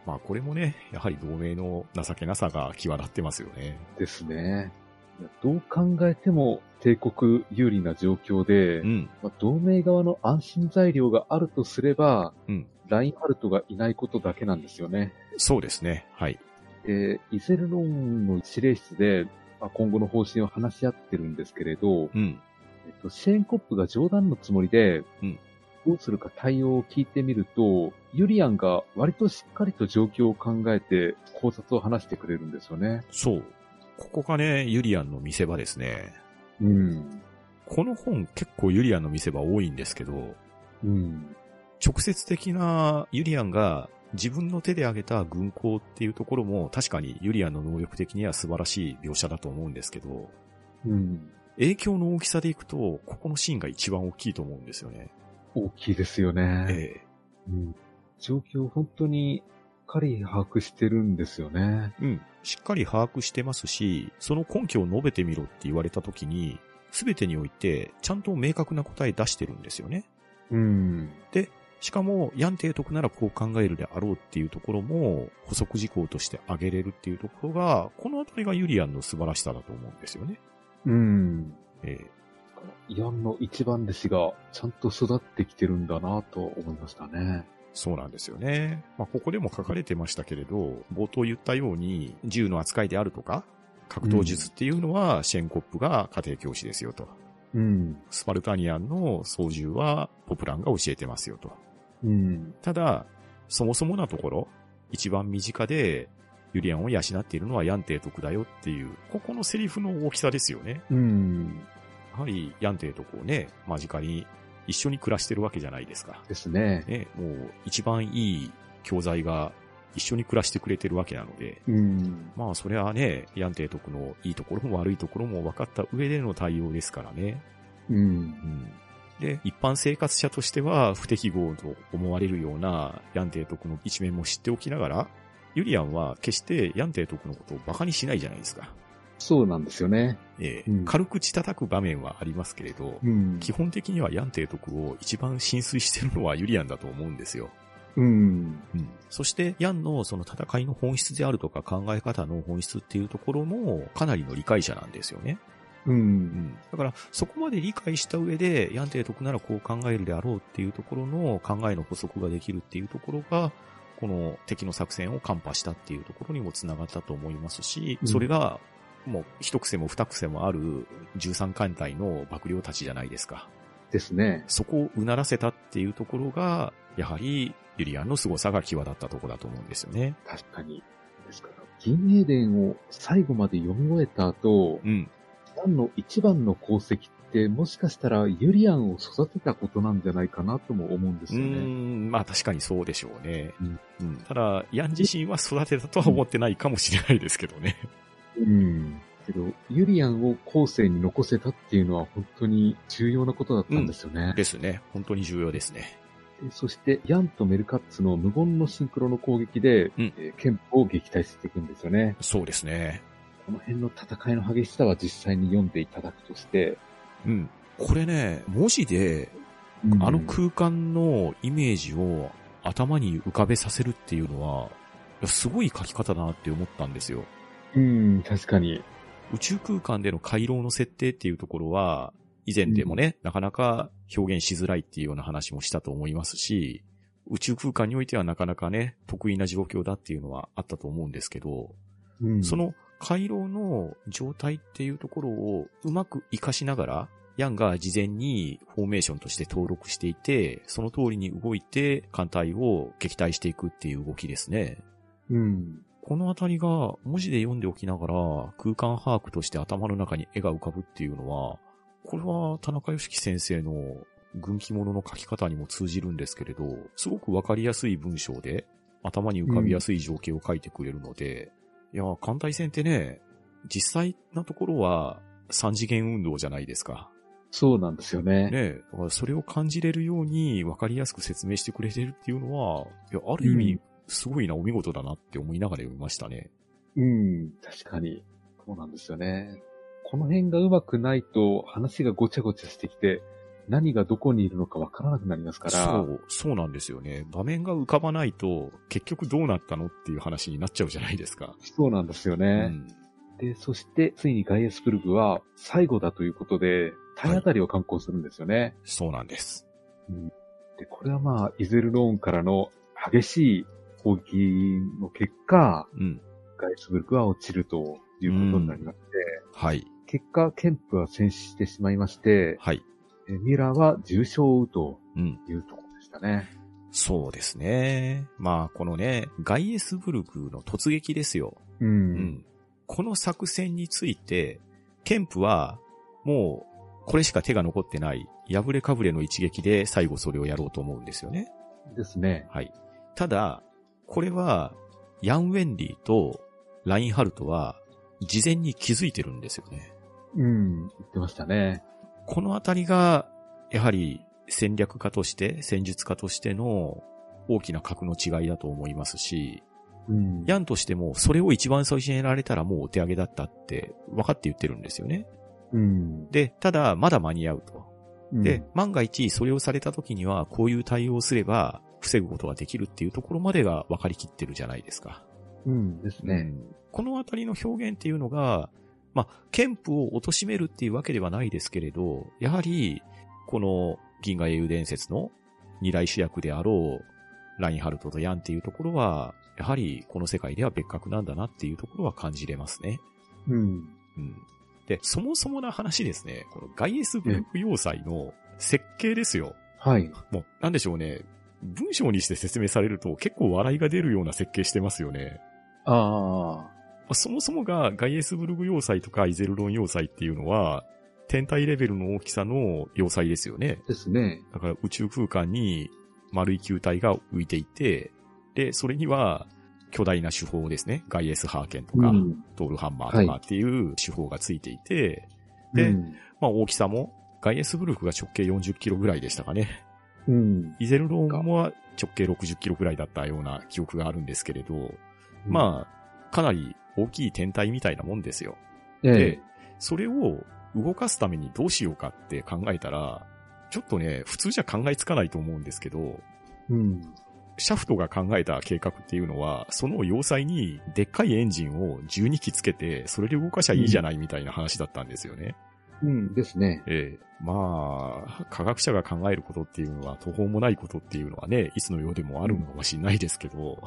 Speaker 1: まあこれもね、やはり同盟の情けなさが際立ってますよね。
Speaker 2: ですね。どう考えても帝国有利な状況で、
Speaker 1: うん。
Speaker 2: まあ、同盟側の安心材料があるとすれば、
Speaker 1: うん
Speaker 2: ラインハルトがいないことだけなんですよね。
Speaker 1: そうですね。はい。
Speaker 2: で、イゼルロンの指令室で、まあ、今後の方針を話し合ってるんですけれど、
Speaker 1: うん。
Speaker 2: えっと、シェーンコップが冗談のつもりで、
Speaker 1: うん
Speaker 2: どうするか対応を聞いてみると、ユリアンが割としっかりと状況を考えて考察を話してくれるんですよね。
Speaker 1: そう。ここがね、ユリアンの見せ場ですね。
Speaker 2: うん。
Speaker 1: この本結構ユリアンの見せ場多いんですけど、
Speaker 2: うん。
Speaker 1: 直接的なユリアンが自分の手で挙げた軍港っていうところも確かにユリアンの能力的には素晴らしい描写だと思うんですけど、
Speaker 2: うん。
Speaker 1: 影響の大きさでいくと、ここのシーンが一番大きいと思うんですよね。
Speaker 2: 大きいですよね。
Speaker 1: え
Speaker 2: うん。状況を本当にしっかり把握してるんですよね。
Speaker 1: えうん。しっかり把握してますし、その根拠を述べてみろって言われた時に、すべてにおいて、ちゃんと明確な答え出してるんですよね。
Speaker 2: うん。
Speaker 1: しかも、ヤン提督ならこう考えるであろうっていうところも、補足事項として挙げれるっていうところが、このあたりがユリアンの素晴らしさだと思うんですよね。
Speaker 2: うん。
Speaker 1: え
Speaker 2: イアンの一番弟子がちゃんと育ってきてるんだなと思いましたね。
Speaker 1: そうなんですよね。まあ、ここでも書かれてましたけれど、冒頭言ったように、銃の扱いであるとか、格闘術っていうのは、シェンコップが家庭教師ですよと。
Speaker 2: うん。
Speaker 1: スパルタニアンの操縦は、ポプランが教えてますよと。
Speaker 2: うん。
Speaker 1: ただ、そもそもなところ、一番身近で、ユリアンを養っているのはヤン提督だよっていう、ここのセリフの大きさですよね。
Speaker 2: うん。
Speaker 1: やはり、ヤン提督をね、間近に一緒に暮らしてるわけじゃないですか。
Speaker 2: ですね。
Speaker 1: ね、もう一番いい教材が一緒に暮らしてくれてるわけなので、
Speaker 2: うん。
Speaker 1: まあそれはね、ヤン提督のいいところも悪いところも分かった上での対応ですからね。
Speaker 2: うん
Speaker 1: う。ん。で、一般生活者としては不適合と思われるようなヤン提督の一面も知っておきながら、ユリアンは決してヤン提督のことを馬鹿にしないじゃないですか。
Speaker 2: そうなんですよね。
Speaker 1: ええ
Speaker 2: うん
Speaker 1: 軽口叩く場面はありますけれど、
Speaker 2: うん
Speaker 1: 基本的にはヤン提督を一番浸水してるのはユリアンだと思うんですよ。
Speaker 2: うん。
Speaker 1: うん。そして、ヤンのその戦いの本質であるとか考え方の本質っていうところもかなりの理解者なんですよね。
Speaker 2: う。
Speaker 1: うんん。だから、そこまで理解した上で、ヤン提督ならこう考えるであろうっていうところの考えの補足ができるっていうところが、この敵の作戦をカンパしたっていうところにもつながったと思いますし、
Speaker 2: うん
Speaker 1: それが、もう一癖も二癖もある13艦隊の幕僚たちじゃないですか。
Speaker 2: ですね。
Speaker 1: そこをうならせたっていうところが、やはりユリアンの凄さが際立ったところだと思うんですよね。
Speaker 2: 確かに。ですから、銀英伝を最後まで読み終えた後、
Speaker 1: うん。
Speaker 2: ヤンの一番の功績って、もしかしたらユリアンを育てたことなんじゃないかなとも思うんですよね。
Speaker 1: ん、まあ確かにそうでしょうね。
Speaker 2: うん
Speaker 1: うんただ、ヤン自身は育てたとは思ってないかもしれないですけどね。
Speaker 2: うん。けど、ユリアンを後世に残せたっていうのは本当に重要なことだったんですよね。
Speaker 1: ですね。本当に重要ですね。
Speaker 2: でそして、ヤンとメルカッツの無言のシンクロの攻撃で、
Speaker 1: うん
Speaker 2: えー憲法を撃退していくんですよね。
Speaker 1: そうですね。
Speaker 2: この辺の戦いの激しさは実際に読んでいただくとして、
Speaker 1: うん。これね、文字で、
Speaker 2: うん
Speaker 1: あの空間のイメージを頭に浮かべさせるっていうのは、すごい書き方だなって思ったんですよ。
Speaker 2: うん、確かに。
Speaker 1: 宇宙空間での回廊の設定っていうところは、以前でもね、なかなか表現しづらいっていうような話もしたと思いますし、宇宙空間においてはなかなかね、得意な状況だっていうのはあったと思うんですけど、
Speaker 2: うん、
Speaker 1: その回廊の状態っていうところをうまく活かしながら、ヤンが事前にフォーメーションとして登録していて、その通りに動いて艦隊を撃退していくっていう動きですね。
Speaker 2: うん。
Speaker 1: このあたりが文字で読んでおきながら空間把握として頭の中に絵が浮かぶっていうのは、これは田中良樹先生の軍記物の書き方にも通じるんですけれど、すごくわかりやすい文章で頭に浮かびやすい情景を書いてくれるので、いや、艦隊戦ってね、実際なところは三次元運動じゃないですか。
Speaker 2: そうなんですよね。
Speaker 1: ねだからそれを感じれるようにわかりやすく説明してくれてるっていうのは、いや、ある意味
Speaker 2: うん、
Speaker 1: すごいな、お見事だなって思いながら読みましたね。
Speaker 2: うん、確かに。そうなんですよね。この辺がうまくないと話がごちゃごちゃしてきて、何がどこにいるのかわからなくなりますから。
Speaker 1: そう、そうなんですよね。場面が浮かばないと、結局どうなったのっていう話になっちゃうじゃないですか。
Speaker 2: そうなんですよ
Speaker 1: う
Speaker 2: ね。
Speaker 1: ん。
Speaker 2: で、そして、ついにガイエスブルグは最後だということで、体当たりを敢行するんですよね。
Speaker 1: そうなんです。
Speaker 2: で、これはまあ、イゼルローンからの激しい攻撃の結果、
Speaker 1: うん。
Speaker 2: ガイエスブルグは落ちるということになりまして、
Speaker 1: はい。
Speaker 2: 結果、ケンプは戦死してしまいまして、
Speaker 1: はい。
Speaker 2: えミュラーは重傷を負うと
Speaker 1: うん。
Speaker 2: いうところでしたね。
Speaker 1: そうですね。まあ、このね、ガイエスブルグの突撃ですよ。
Speaker 2: う。
Speaker 1: うんん。この作戦について、ケンプは、もう、これしか手が残ってない、破れかぶれの一撃で最後それをやろうと思うんですよね。
Speaker 2: ですね。
Speaker 1: はい。ただ、これは、ヤン・ウェンリーとラインハルトは、事前に気づいてるんですよね。
Speaker 2: うん。言ってましたね。
Speaker 1: このあたりが、やはり戦略家として、戦術家としての大きな格の違いだと思いますし、
Speaker 2: うん。
Speaker 1: ヤンとしてもそれを一番最初にやられたらもうお手上げだったって分かって言ってるんですよね。
Speaker 2: うん。
Speaker 1: で、ただまだ間に合うと。
Speaker 2: うん
Speaker 1: で、、万が一それをされた時にはこういう対応をすれば防ぐことができるっていうところまでが分かりきってるじゃないですか。
Speaker 2: うんですね。
Speaker 1: うんこのあたりの表現っていうのが、まあ、憲法を貶めるっていうわけではないですけれど、やはり、この銀河英雄伝説の二大主役であろう、ラインハルトとヤンっていうところは、やはりこの世界では別格なんだなっていうところは感じれますね。
Speaker 2: うん。
Speaker 1: うん。で、そもそもな話ですね、このガイエスブルク要塞の設計ですよ。
Speaker 2: はい。
Speaker 1: もう、なんでしょうね。文章にして説明されると結構笑いが出るような設計してますよね。
Speaker 2: あ
Speaker 1: まあそもそもがガイエスブルグ要塞とかイゼルロン要塞っていうのは、天体レベルの大きさの要塞ですよね。
Speaker 2: あ、ですね。
Speaker 1: だから宇宙空間に丸い球体が浮いていて、で、それには巨大な手法ですね。ガイエスハーケンとか、
Speaker 2: うん
Speaker 1: トールハンマーとかっていう手法がついていて、で
Speaker 2: うん
Speaker 1: まあ大きさも、ガイエスブルクが直径40キロぐらいでしたかね。
Speaker 2: うん。
Speaker 1: イゼルロンは直径60キロぐらいだったような記憶があるんですけれど、まあ、かなり大きい天体みたいなもんですよ。
Speaker 2: え
Speaker 1: で
Speaker 2: え。、
Speaker 1: それを動かすためにどうしようかって考えたら、ちょっとね、普通じゃ考えつかないと思うんですけど、
Speaker 2: うん。
Speaker 1: シャフトが考えた計画っていうのは、その要塞にでっかいエンジンを12機つけて、それで動かしゃいいじゃないみたいな話だったんですよね。
Speaker 2: うんですね。
Speaker 1: ええ。まあ、科学者が考えることっていうのは途方もないことっていうのはね、いつの世でもあるのかもしれないですけど、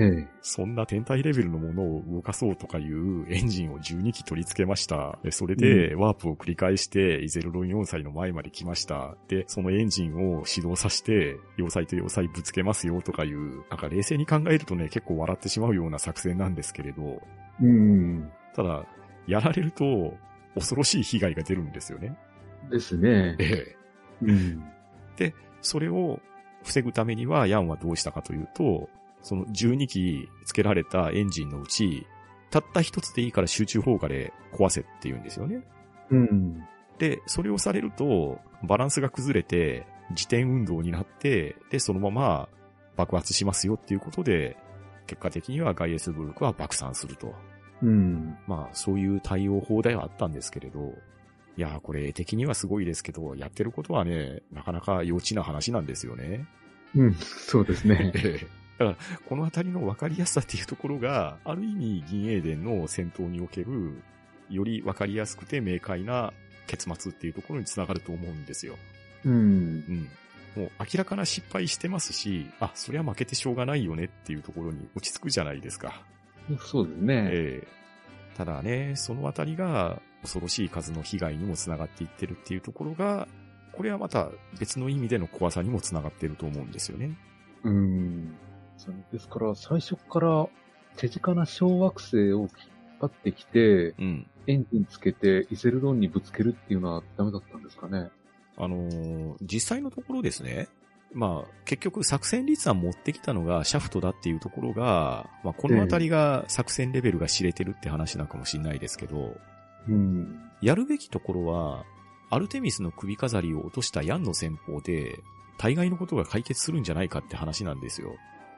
Speaker 2: ええ。
Speaker 1: そんな天体レベルのものを動かそうとかいうエンジンを12機取り付けました。でそれでワープを繰り返してイゼルロン要塞の前まで来ました。で、そのエンジンを始動させて要塞と要塞ぶつけますよとかいう、なんか冷静に考えるとね、結構笑ってしまうような作戦なんですけれど、
Speaker 2: うん。
Speaker 1: ただ、やられると恐ろしい被害が出るんですよね。
Speaker 2: ですね。
Speaker 1: ええ。
Speaker 2: うん。
Speaker 1: それを防ぐためには、ヤンはどうしたかというと、その12機付けられたエンジンのうち、たった一つでいいから集中砲火で壊せって言うんですよね。
Speaker 2: うん。
Speaker 1: で、それをされると、バランスが崩れて、自転運動になって、で、そのまま爆発しますよっていうことで、結果的にはガイエスブルクは爆散すると。
Speaker 2: うん。
Speaker 1: まあ、そういう対応法ではあったんですけれど、いやー、これ絵的にはすごいですけど、やってることはね、なかなか幼稚な話なんですよね。
Speaker 2: うん。そうですね。
Speaker 1: ええだから、このあたりの分かりやすさっていうところが、ある意味、銀英伝の戦闘における、より分かりやすくて明快な結末っていうところにつながると思うんですよ。
Speaker 2: うん。
Speaker 1: うん。もう明らかな失敗してますし、あ、そりゃ負けてしょうがないよねっていうところに落ち着くじゃないですか。
Speaker 2: そうですね。
Speaker 1: ええただね、そのあたりが恐ろしい数の被害にもつながっていってるっていうところが、これはまた別の意味での怖さにもつながってると思うんですよね。
Speaker 2: うん。そうですから、最初から手近な小惑星を引っ張ってきて、
Speaker 1: うん。
Speaker 2: エンジンつけてイゼルロンにぶつけるっていうのはダメだったんですかね？
Speaker 1: あのー実際のところですね、まあ、結局作戦立案持ってきたのがシャフトだっていうところが、まあ、このあたりが作戦レベルが知れてるって話なのかもしれないですけど、
Speaker 2: うん。
Speaker 1: やるべきところは、アルテミスの首飾りを落としたヤンの戦法で、大概のことが解決するんじゃないかって話なんですよ。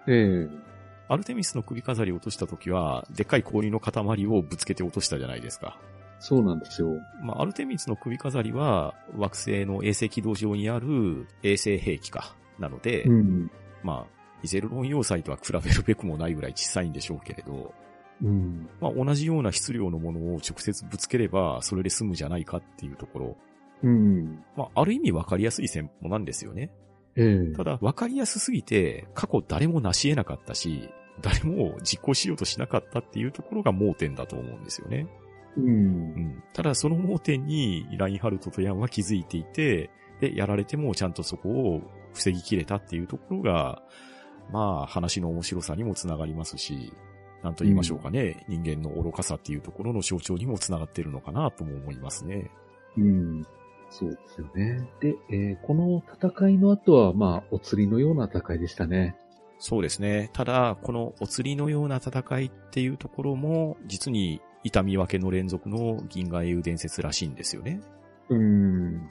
Speaker 2: ええ
Speaker 1: アルテミスの首飾りを落とした時は、でっかい氷の塊をぶつけて落としたじゃないですか。
Speaker 2: そうなんですよ。
Speaker 1: まあ、アルテミスの首飾りは、惑星の衛星軌道上にある衛星兵器か。なので、
Speaker 2: うん。
Speaker 1: まあ、イゼルロン要塞とは比べるべくもないぐらい小さいんでしょうけれど、
Speaker 2: うん。
Speaker 1: まあ、同じような質量のものを直接ぶつければ、それで済むじゃないかっていうところ。
Speaker 2: うん。
Speaker 1: まあ、ある意味分かりやすい戦法なんですよね。
Speaker 2: ええ
Speaker 1: ただ、分かりやすすぎて、過去誰も成し得なかったし、誰も実行しようとしなかったっていうところが盲点だと思うんですよね。
Speaker 2: う。
Speaker 1: うんん。ただ、その盲点に、ラインハルトとヤンは気づいていて、で、やられてもちゃんとそこを防ぎきれたっていうところが、まあ、話の面白さにもつながりますし、なんと言いましょうかね、人間の愚かさっていうところの象徴にもつながってるのかなとも思いますね。
Speaker 2: うん。そうですよね。で、えーこの戦いの後は、まあ、お釣りのような戦いでしたね。
Speaker 1: そうですね。ただ、このお釣りのような戦いっていうところも、実に痛み分けの連続の銀河英雄伝説らしいんですよね。
Speaker 2: うん。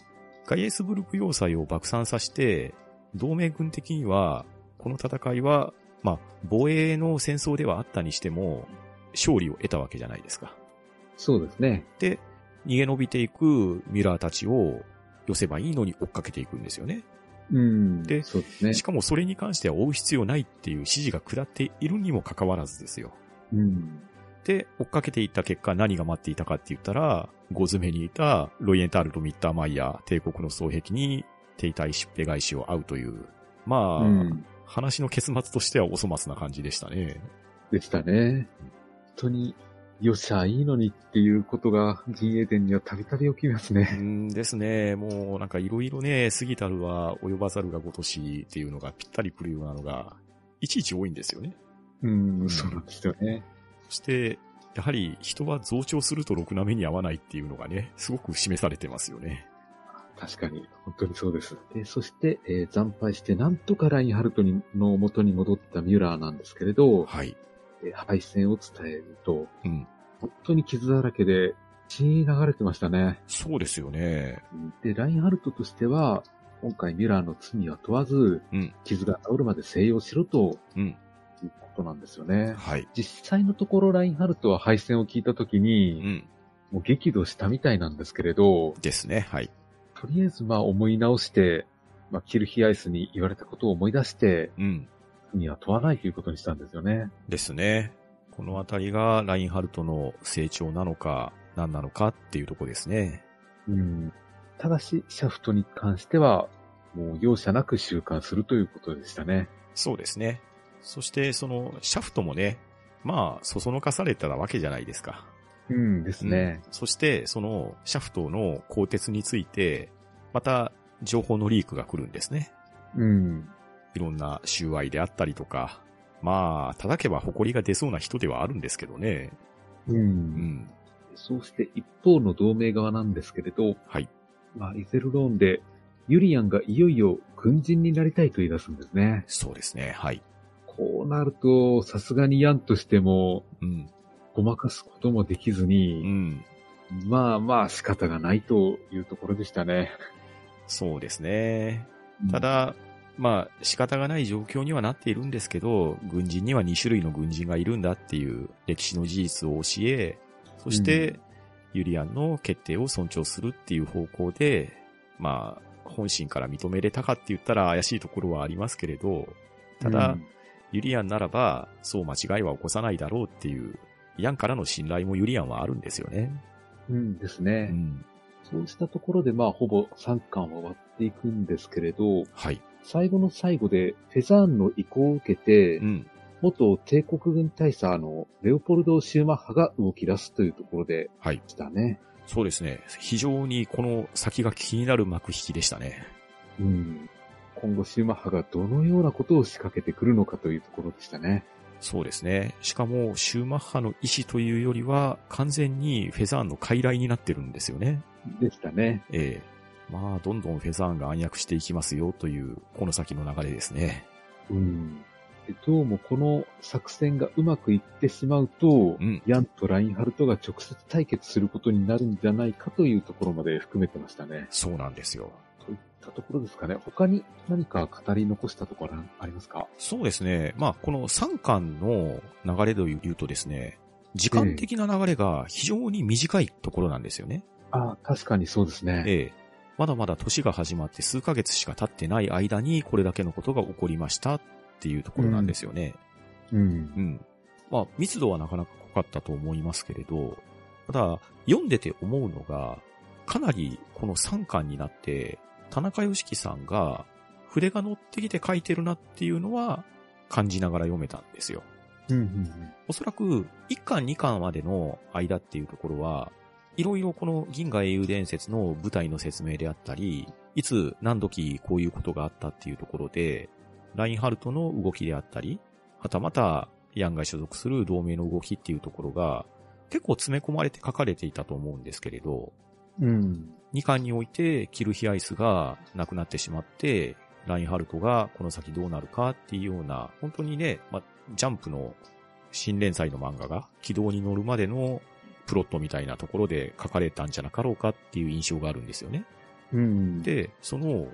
Speaker 1: ガイエスブルク要塞を爆散させて、同盟軍的には、この戦いは、まあ、防衛の戦争ではあったにしても、勝利を得たわけじゃないですか。
Speaker 2: そうですね。
Speaker 1: で、逃げ延びていくミラーたちを寄せばいいのに追っかけていくんですよね。
Speaker 2: うん。
Speaker 1: で
Speaker 2: そうですね
Speaker 1: し。かもそれに関しては追う必要ないっていう指示が下っているにもかかわらずですよ。
Speaker 2: うん。
Speaker 1: で、追っかけていった結果何が待っていたかって言ったら、ゴズメにいたロイエンタールとミッターマイヤー、帝国の双壁に停滞しっぺ返しを会うという、まあ、
Speaker 2: うん。
Speaker 1: 話の結末としてはお粗末な感じでしたね。
Speaker 2: でしたね。本当に、よっしゃ、いいのにっていうことが、陣営伝にはたびたび起きます
Speaker 1: う
Speaker 2: ね。
Speaker 1: んですね。もうなんかいろいろね、過ぎたるは及ばざるがごとしっていうのがぴったりくるようなのが、いちいち多いんですよね。
Speaker 2: うん、そうなんですよね。
Speaker 1: そして、やはり人は増長するとろくな目に合わないっていうのがね、すごく示されてますよね。
Speaker 2: 確かに、本当にそうです。でそして、えー惨敗して、なんとかラインハルトにの元に戻ったミュラーなんですけれど、
Speaker 1: はい。
Speaker 2: えー敗戦を伝えると、
Speaker 1: うん。
Speaker 2: 本当に傷だらけで、血流れてましたね。
Speaker 1: そうですよね。
Speaker 2: で、ラインハルトとしては、今回ミュラーの罪は問わず、
Speaker 1: うん
Speaker 2: 傷が治るまで静養しろと
Speaker 1: うん。
Speaker 2: いうことなんですよね。
Speaker 1: はい。
Speaker 2: 実際のところラインハルトは敗戦を聞いたとき
Speaker 1: う
Speaker 2: に、
Speaker 1: ん。
Speaker 2: もう激怒したみたいなんですけれど、
Speaker 1: ですね。はい。
Speaker 2: とりあえずまあ思い直して、まあキルヒアイスに言われたことを思い出して、
Speaker 1: うん。
Speaker 2: 罪は問わないということにしたんですよね。
Speaker 1: ですね。このあたりがラインハルトの成長なのか、何なのかっていうとこですね。
Speaker 2: うん。ただし、シャフトに関しては、もう容赦なく収監するということでしたね。
Speaker 1: そうですね。そして、その、シャフトもね、まあ、そそのかされたわけじゃないですか。
Speaker 2: うんですね。
Speaker 1: そして、その、シャフトの鋼鉄について、また、情報のリークが来るんですね。
Speaker 2: うん。
Speaker 1: いろんな収賄であったりとか、まあ、叩けば埃が出そうな人ではあるんですけどね。
Speaker 2: うん。
Speaker 1: うん。
Speaker 2: そうして一方の同盟側なんですけれど、
Speaker 1: はい。
Speaker 2: まあ、イゼルローンで、ユリアンがいよいよ軍人になりたいと言い出すんですね。
Speaker 1: そうですね。はい。
Speaker 2: こうなると、さすがにヤンとしても、
Speaker 1: うん。
Speaker 2: ごまかすこともできず
Speaker 1: う
Speaker 2: に、
Speaker 1: ん。
Speaker 2: まあまあ仕方がないというところでしたね。
Speaker 1: そうですね。た、だ、まあ、仕方がない状況にはなっているんですけど、軍人には2種類の軍人がいるんだっていう歴史の事実を教え、そして、
Speaker 2: うん
Speaker 1: ユリアンの決定を尊重するっていう方向で、まあ、本心から認めれたかって言ったら怪しいところはありますけれど、ただ、ユリアンならば、そう間違いは起こさないだろうっていう、ヤンからの信頼もユリアンはあるんですよね。
Speaker 2: うん、うんです
Speaker 1: う
Speaker 2: ね。
Speaker 1: ん。
Speaker 2: そうしたところで、まあ、ほぼ3巻は終わっていくんですけれど、
Speaker 1: はい。
Speaker 2: 最後の最後で、フェザーンの意向を受けて、
Speaker 1: うん。
Speaker 2: 元帝国軍大佐のレオポルド・シューマッハが動き出すというところで
Speaker 1: はい。
Speaker 2: したね。
Speaker 1: そうですね。非常にこの先が気になる幕引きでしたね。
Speaker 2: うん。今後、シューマッハがどのようなことを仕掛けてくるのかというところでしたね。
Speaker 1: そうですね。しかも、シューマッハの意思というよりは、完全にフェザーンの傀儡になってるんですよね。
Speaker 2: でしたね。
Speaker 1: ええまあ、どんどんフェザーンが暗躍していきますよという、この先の流れですね。
Speaker 2: うん。でどうもこの作戦がうまくいってしまうと、
Speaker 1: うん
Speaker 2: ヤンとラインハルトが直接対決することになるんじゃないかというところまで含めてましたね。
Speaker 1: そうなんですよ。
Speaker 2: といったところですかね。他に何か語り残したところはありますか？
Speaker 1: そうですね。まあ、この3巻の流れで言うとですね、時間的な流れが非常に短いところなんですよね。
Speaker 2: ああ、確かにそうですね。
Speaker 1: ええまだまだ年が始まって数ヶ月しか経ってない間にこれだけのことが起こりましたっていうところなんですよね。
Speaker 2: うん。
Speaker 1: うん。まあ、密度はなかなかかったと思いますけれど、ただ、読んでて思うのが、かなりこの3巻になって、田中良樹さんが筆が乗ってきて書いてるなっていうのは感じながら読めたんですよ。
Speaker 2: うんうんうん、
Speaker 1: おそらく1巻2巻までの間っていうところは、いろいろこの銀河英雄伝説の舞台の説明であったり、いつ何時こういうことがあったっていうところで、ラインハルトの動きであったり、はたまたヤンが所属する同盟の動きっていうところが結構詰め込まれて書かれていたと思うんですけれど、
Speaker 2: うん。
Speaker 1: 2巻においてキルヒアイスがなくなってしまって、ラインハルトがこの先どうなるかっていうような、本当にね、ま、ジャンプの新連載の漫画が軌道に乗るまでのプロットみたいなところで書かれたんじゃなかろうかっていう印象があるんですよね。
Speaker 2: うん。
Speaker 1: で、その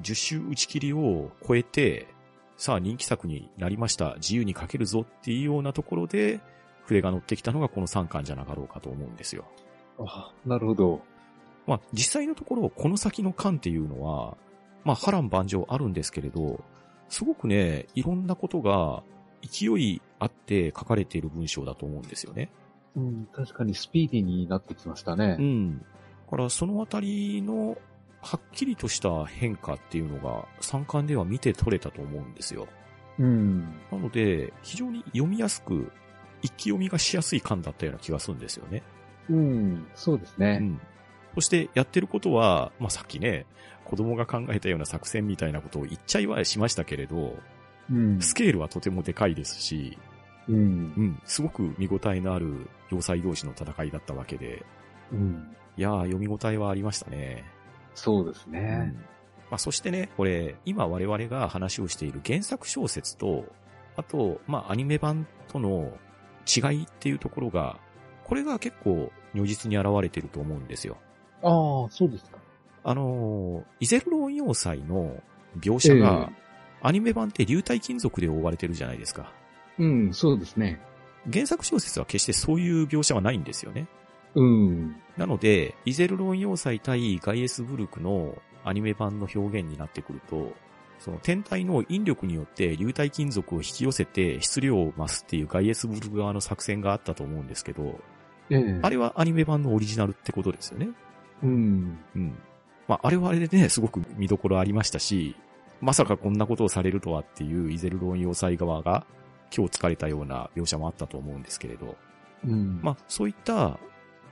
Speaker 1: 10周打ち切りを超えて、さあ人気作になりました、自由に書けるぞっていうようなところで、筆が乗ってきたのがこの3巻じゃなかろうかと思うんですよ。
Speaker 2: あ、なるほど。
Speaker 1: まあ、実際のところ、この先の巻っていうのは、まあ、波乱万丈あるんですけれど、すごくね、いろんなことが勢いあって書かれている文章だと思うんですよね。
Speaker 2: うん、確かにスピーディーになってきましたね。
Speaker 1: うん。だからそのあたりのはっきりとした変化っていうのが三巻では見て取れたと思うんですよ。
Speaker 2: うん。
Speaker 1: なので、非常に読みやすく、一気読みがしやすい巻だったような気がするんですよね。
Speaker 2: うん、そうですね。
Speaker 1: うん。そしてやってることは、まあ、さっきね、子供が考えたような作戦みたいなことを言っちゃいはしましたけれど、
Speaker 2: うん、
Speaker 1: スケールはとてもでかいですし、
Speaker 2: うん、う
Speaker 1: ん、すごく見応えのある要塞同士の戦いだったわけで、
Speaker 2: うん、
Speaker 1: いやー、読み応えはありましたね。
Speaker 2: そうですね。
Speaker 1: うん、まあ、そしてね、これ、今我々が話をしている原作小説と、あと、まあ、アニメ版との違いっていうところが、これが結構如実に現れてると思うんですよ。
Speaker 2: ああ、そうですか。
Speaker 1: あのー、イゼルローン要塞の描写が、アニメ版って流体金属で覆われてるじゃないですか。
Speaker 2: うん、そうですね。
Speaker 1: 原作小説は決してそういう描写はないんですよね。
Speaker 2: うん。
Speaker 1: なので、イゼルロン要塞対ガイエスブルクのアニメ版の表現になってくると、その天体の引力によって流体金属を引き寄せて質量を増すっていうガイエスブルク側の作戦があったと思うんですけど、
Speaker 2: ええ、
Speaker 1: あれはアニメ版のオリジナルってことですよね。
Speaker 2: うん。
Speaker 1: うん。まあ、あれはあれでね、すごく見どころありましたし、まさかこんなことをされるとはっていうイゼルロン要塞側が今日疲れたような描写もあったと思うんですけれど、
Speaker 2: うん、
Speaker 1: まあ、そういった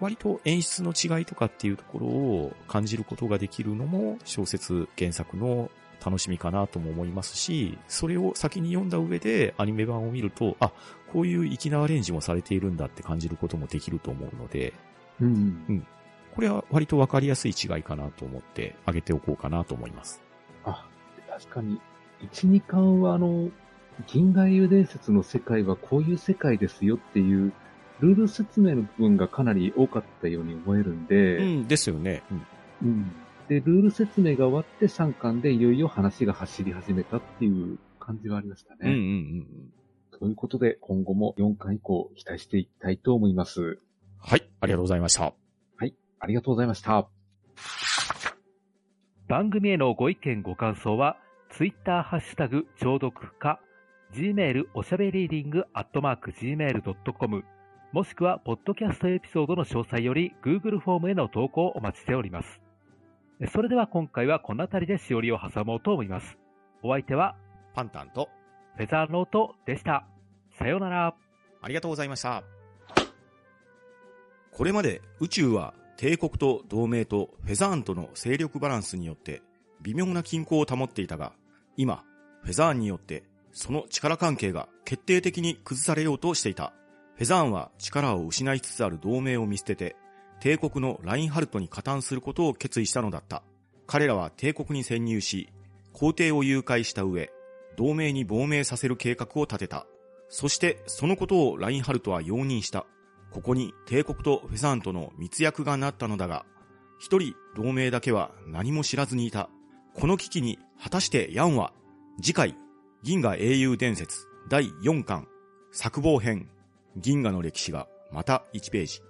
Speaker 1: 割と演出の違いとかっていうところを感じることができるのも小説原作の楽しみかなとも思いますし、それを先に読んだ上でアニメ版を見ると、あ、こういう粋なアレンジもされているんだって感じることもできると思うので、
Speaker 2: うん。うん。
Speaker 1: これは割とわかりやすい違いかなと思ってあげておこうかなと思います。
Speaker 2: あ、確かに、1、2巻はあの、銀河遊伝説の世界はこういう世界ですよっていうルール説明の部分がかなり多かったように思えるんで。
Speaker 1: うん、ですよね。
Speaker 2: うん。うん。で、ルール説明が終わって3巻でいよいよ話が走り始めたっていう感じはありましたね。うんうん
Speaker 1: うん。
Speaker 2: ということで、今後も4巻以降期待していきたいと思います。
Speaker 1: はい、ありがとうございました。
Speaker 2: はい、ありがとうございました。
Speaker 3: 番組へのご意見ご感想は、ツイッターハッシュタグ、聴読か、gmail おしゃべりーディングアットマーク gmail.com もしくは、ポッドキャストエピソードの詳細より Google フォームへの投稿をお待ちしております。それでは今回はこの辺りでしおりを挟もうと思います。お相手は、
Speaker 1: パンタンと、
Speaker 3: フェザーノートでした。さようなら。
Speaker 1: ありがとうございました。これまで宇宙は帝国と同盟とフェザーンとの勢力バランスによって微妙な均衡を保っていたが、今、フェザーンによってその力関係が決定的に崩されようとしていた。フェザーンは力を失いつつある同盟を見捨てて、帝国のラインハルトに加担することを決意したのだった。彼らは帝国に潜入し、皇帝を誘拐した上、同盟に亡命させる計画を立てた。そしてそのことをラインハルトは容認した。ここに帝国とフェザーンとの密約がなったのだが、一人同盟だけは何も知らずにいた。この危機に果たしてヤンは、次回、銀河英雄伝説第4巻、作望編銀河の歴史がまた1ページ。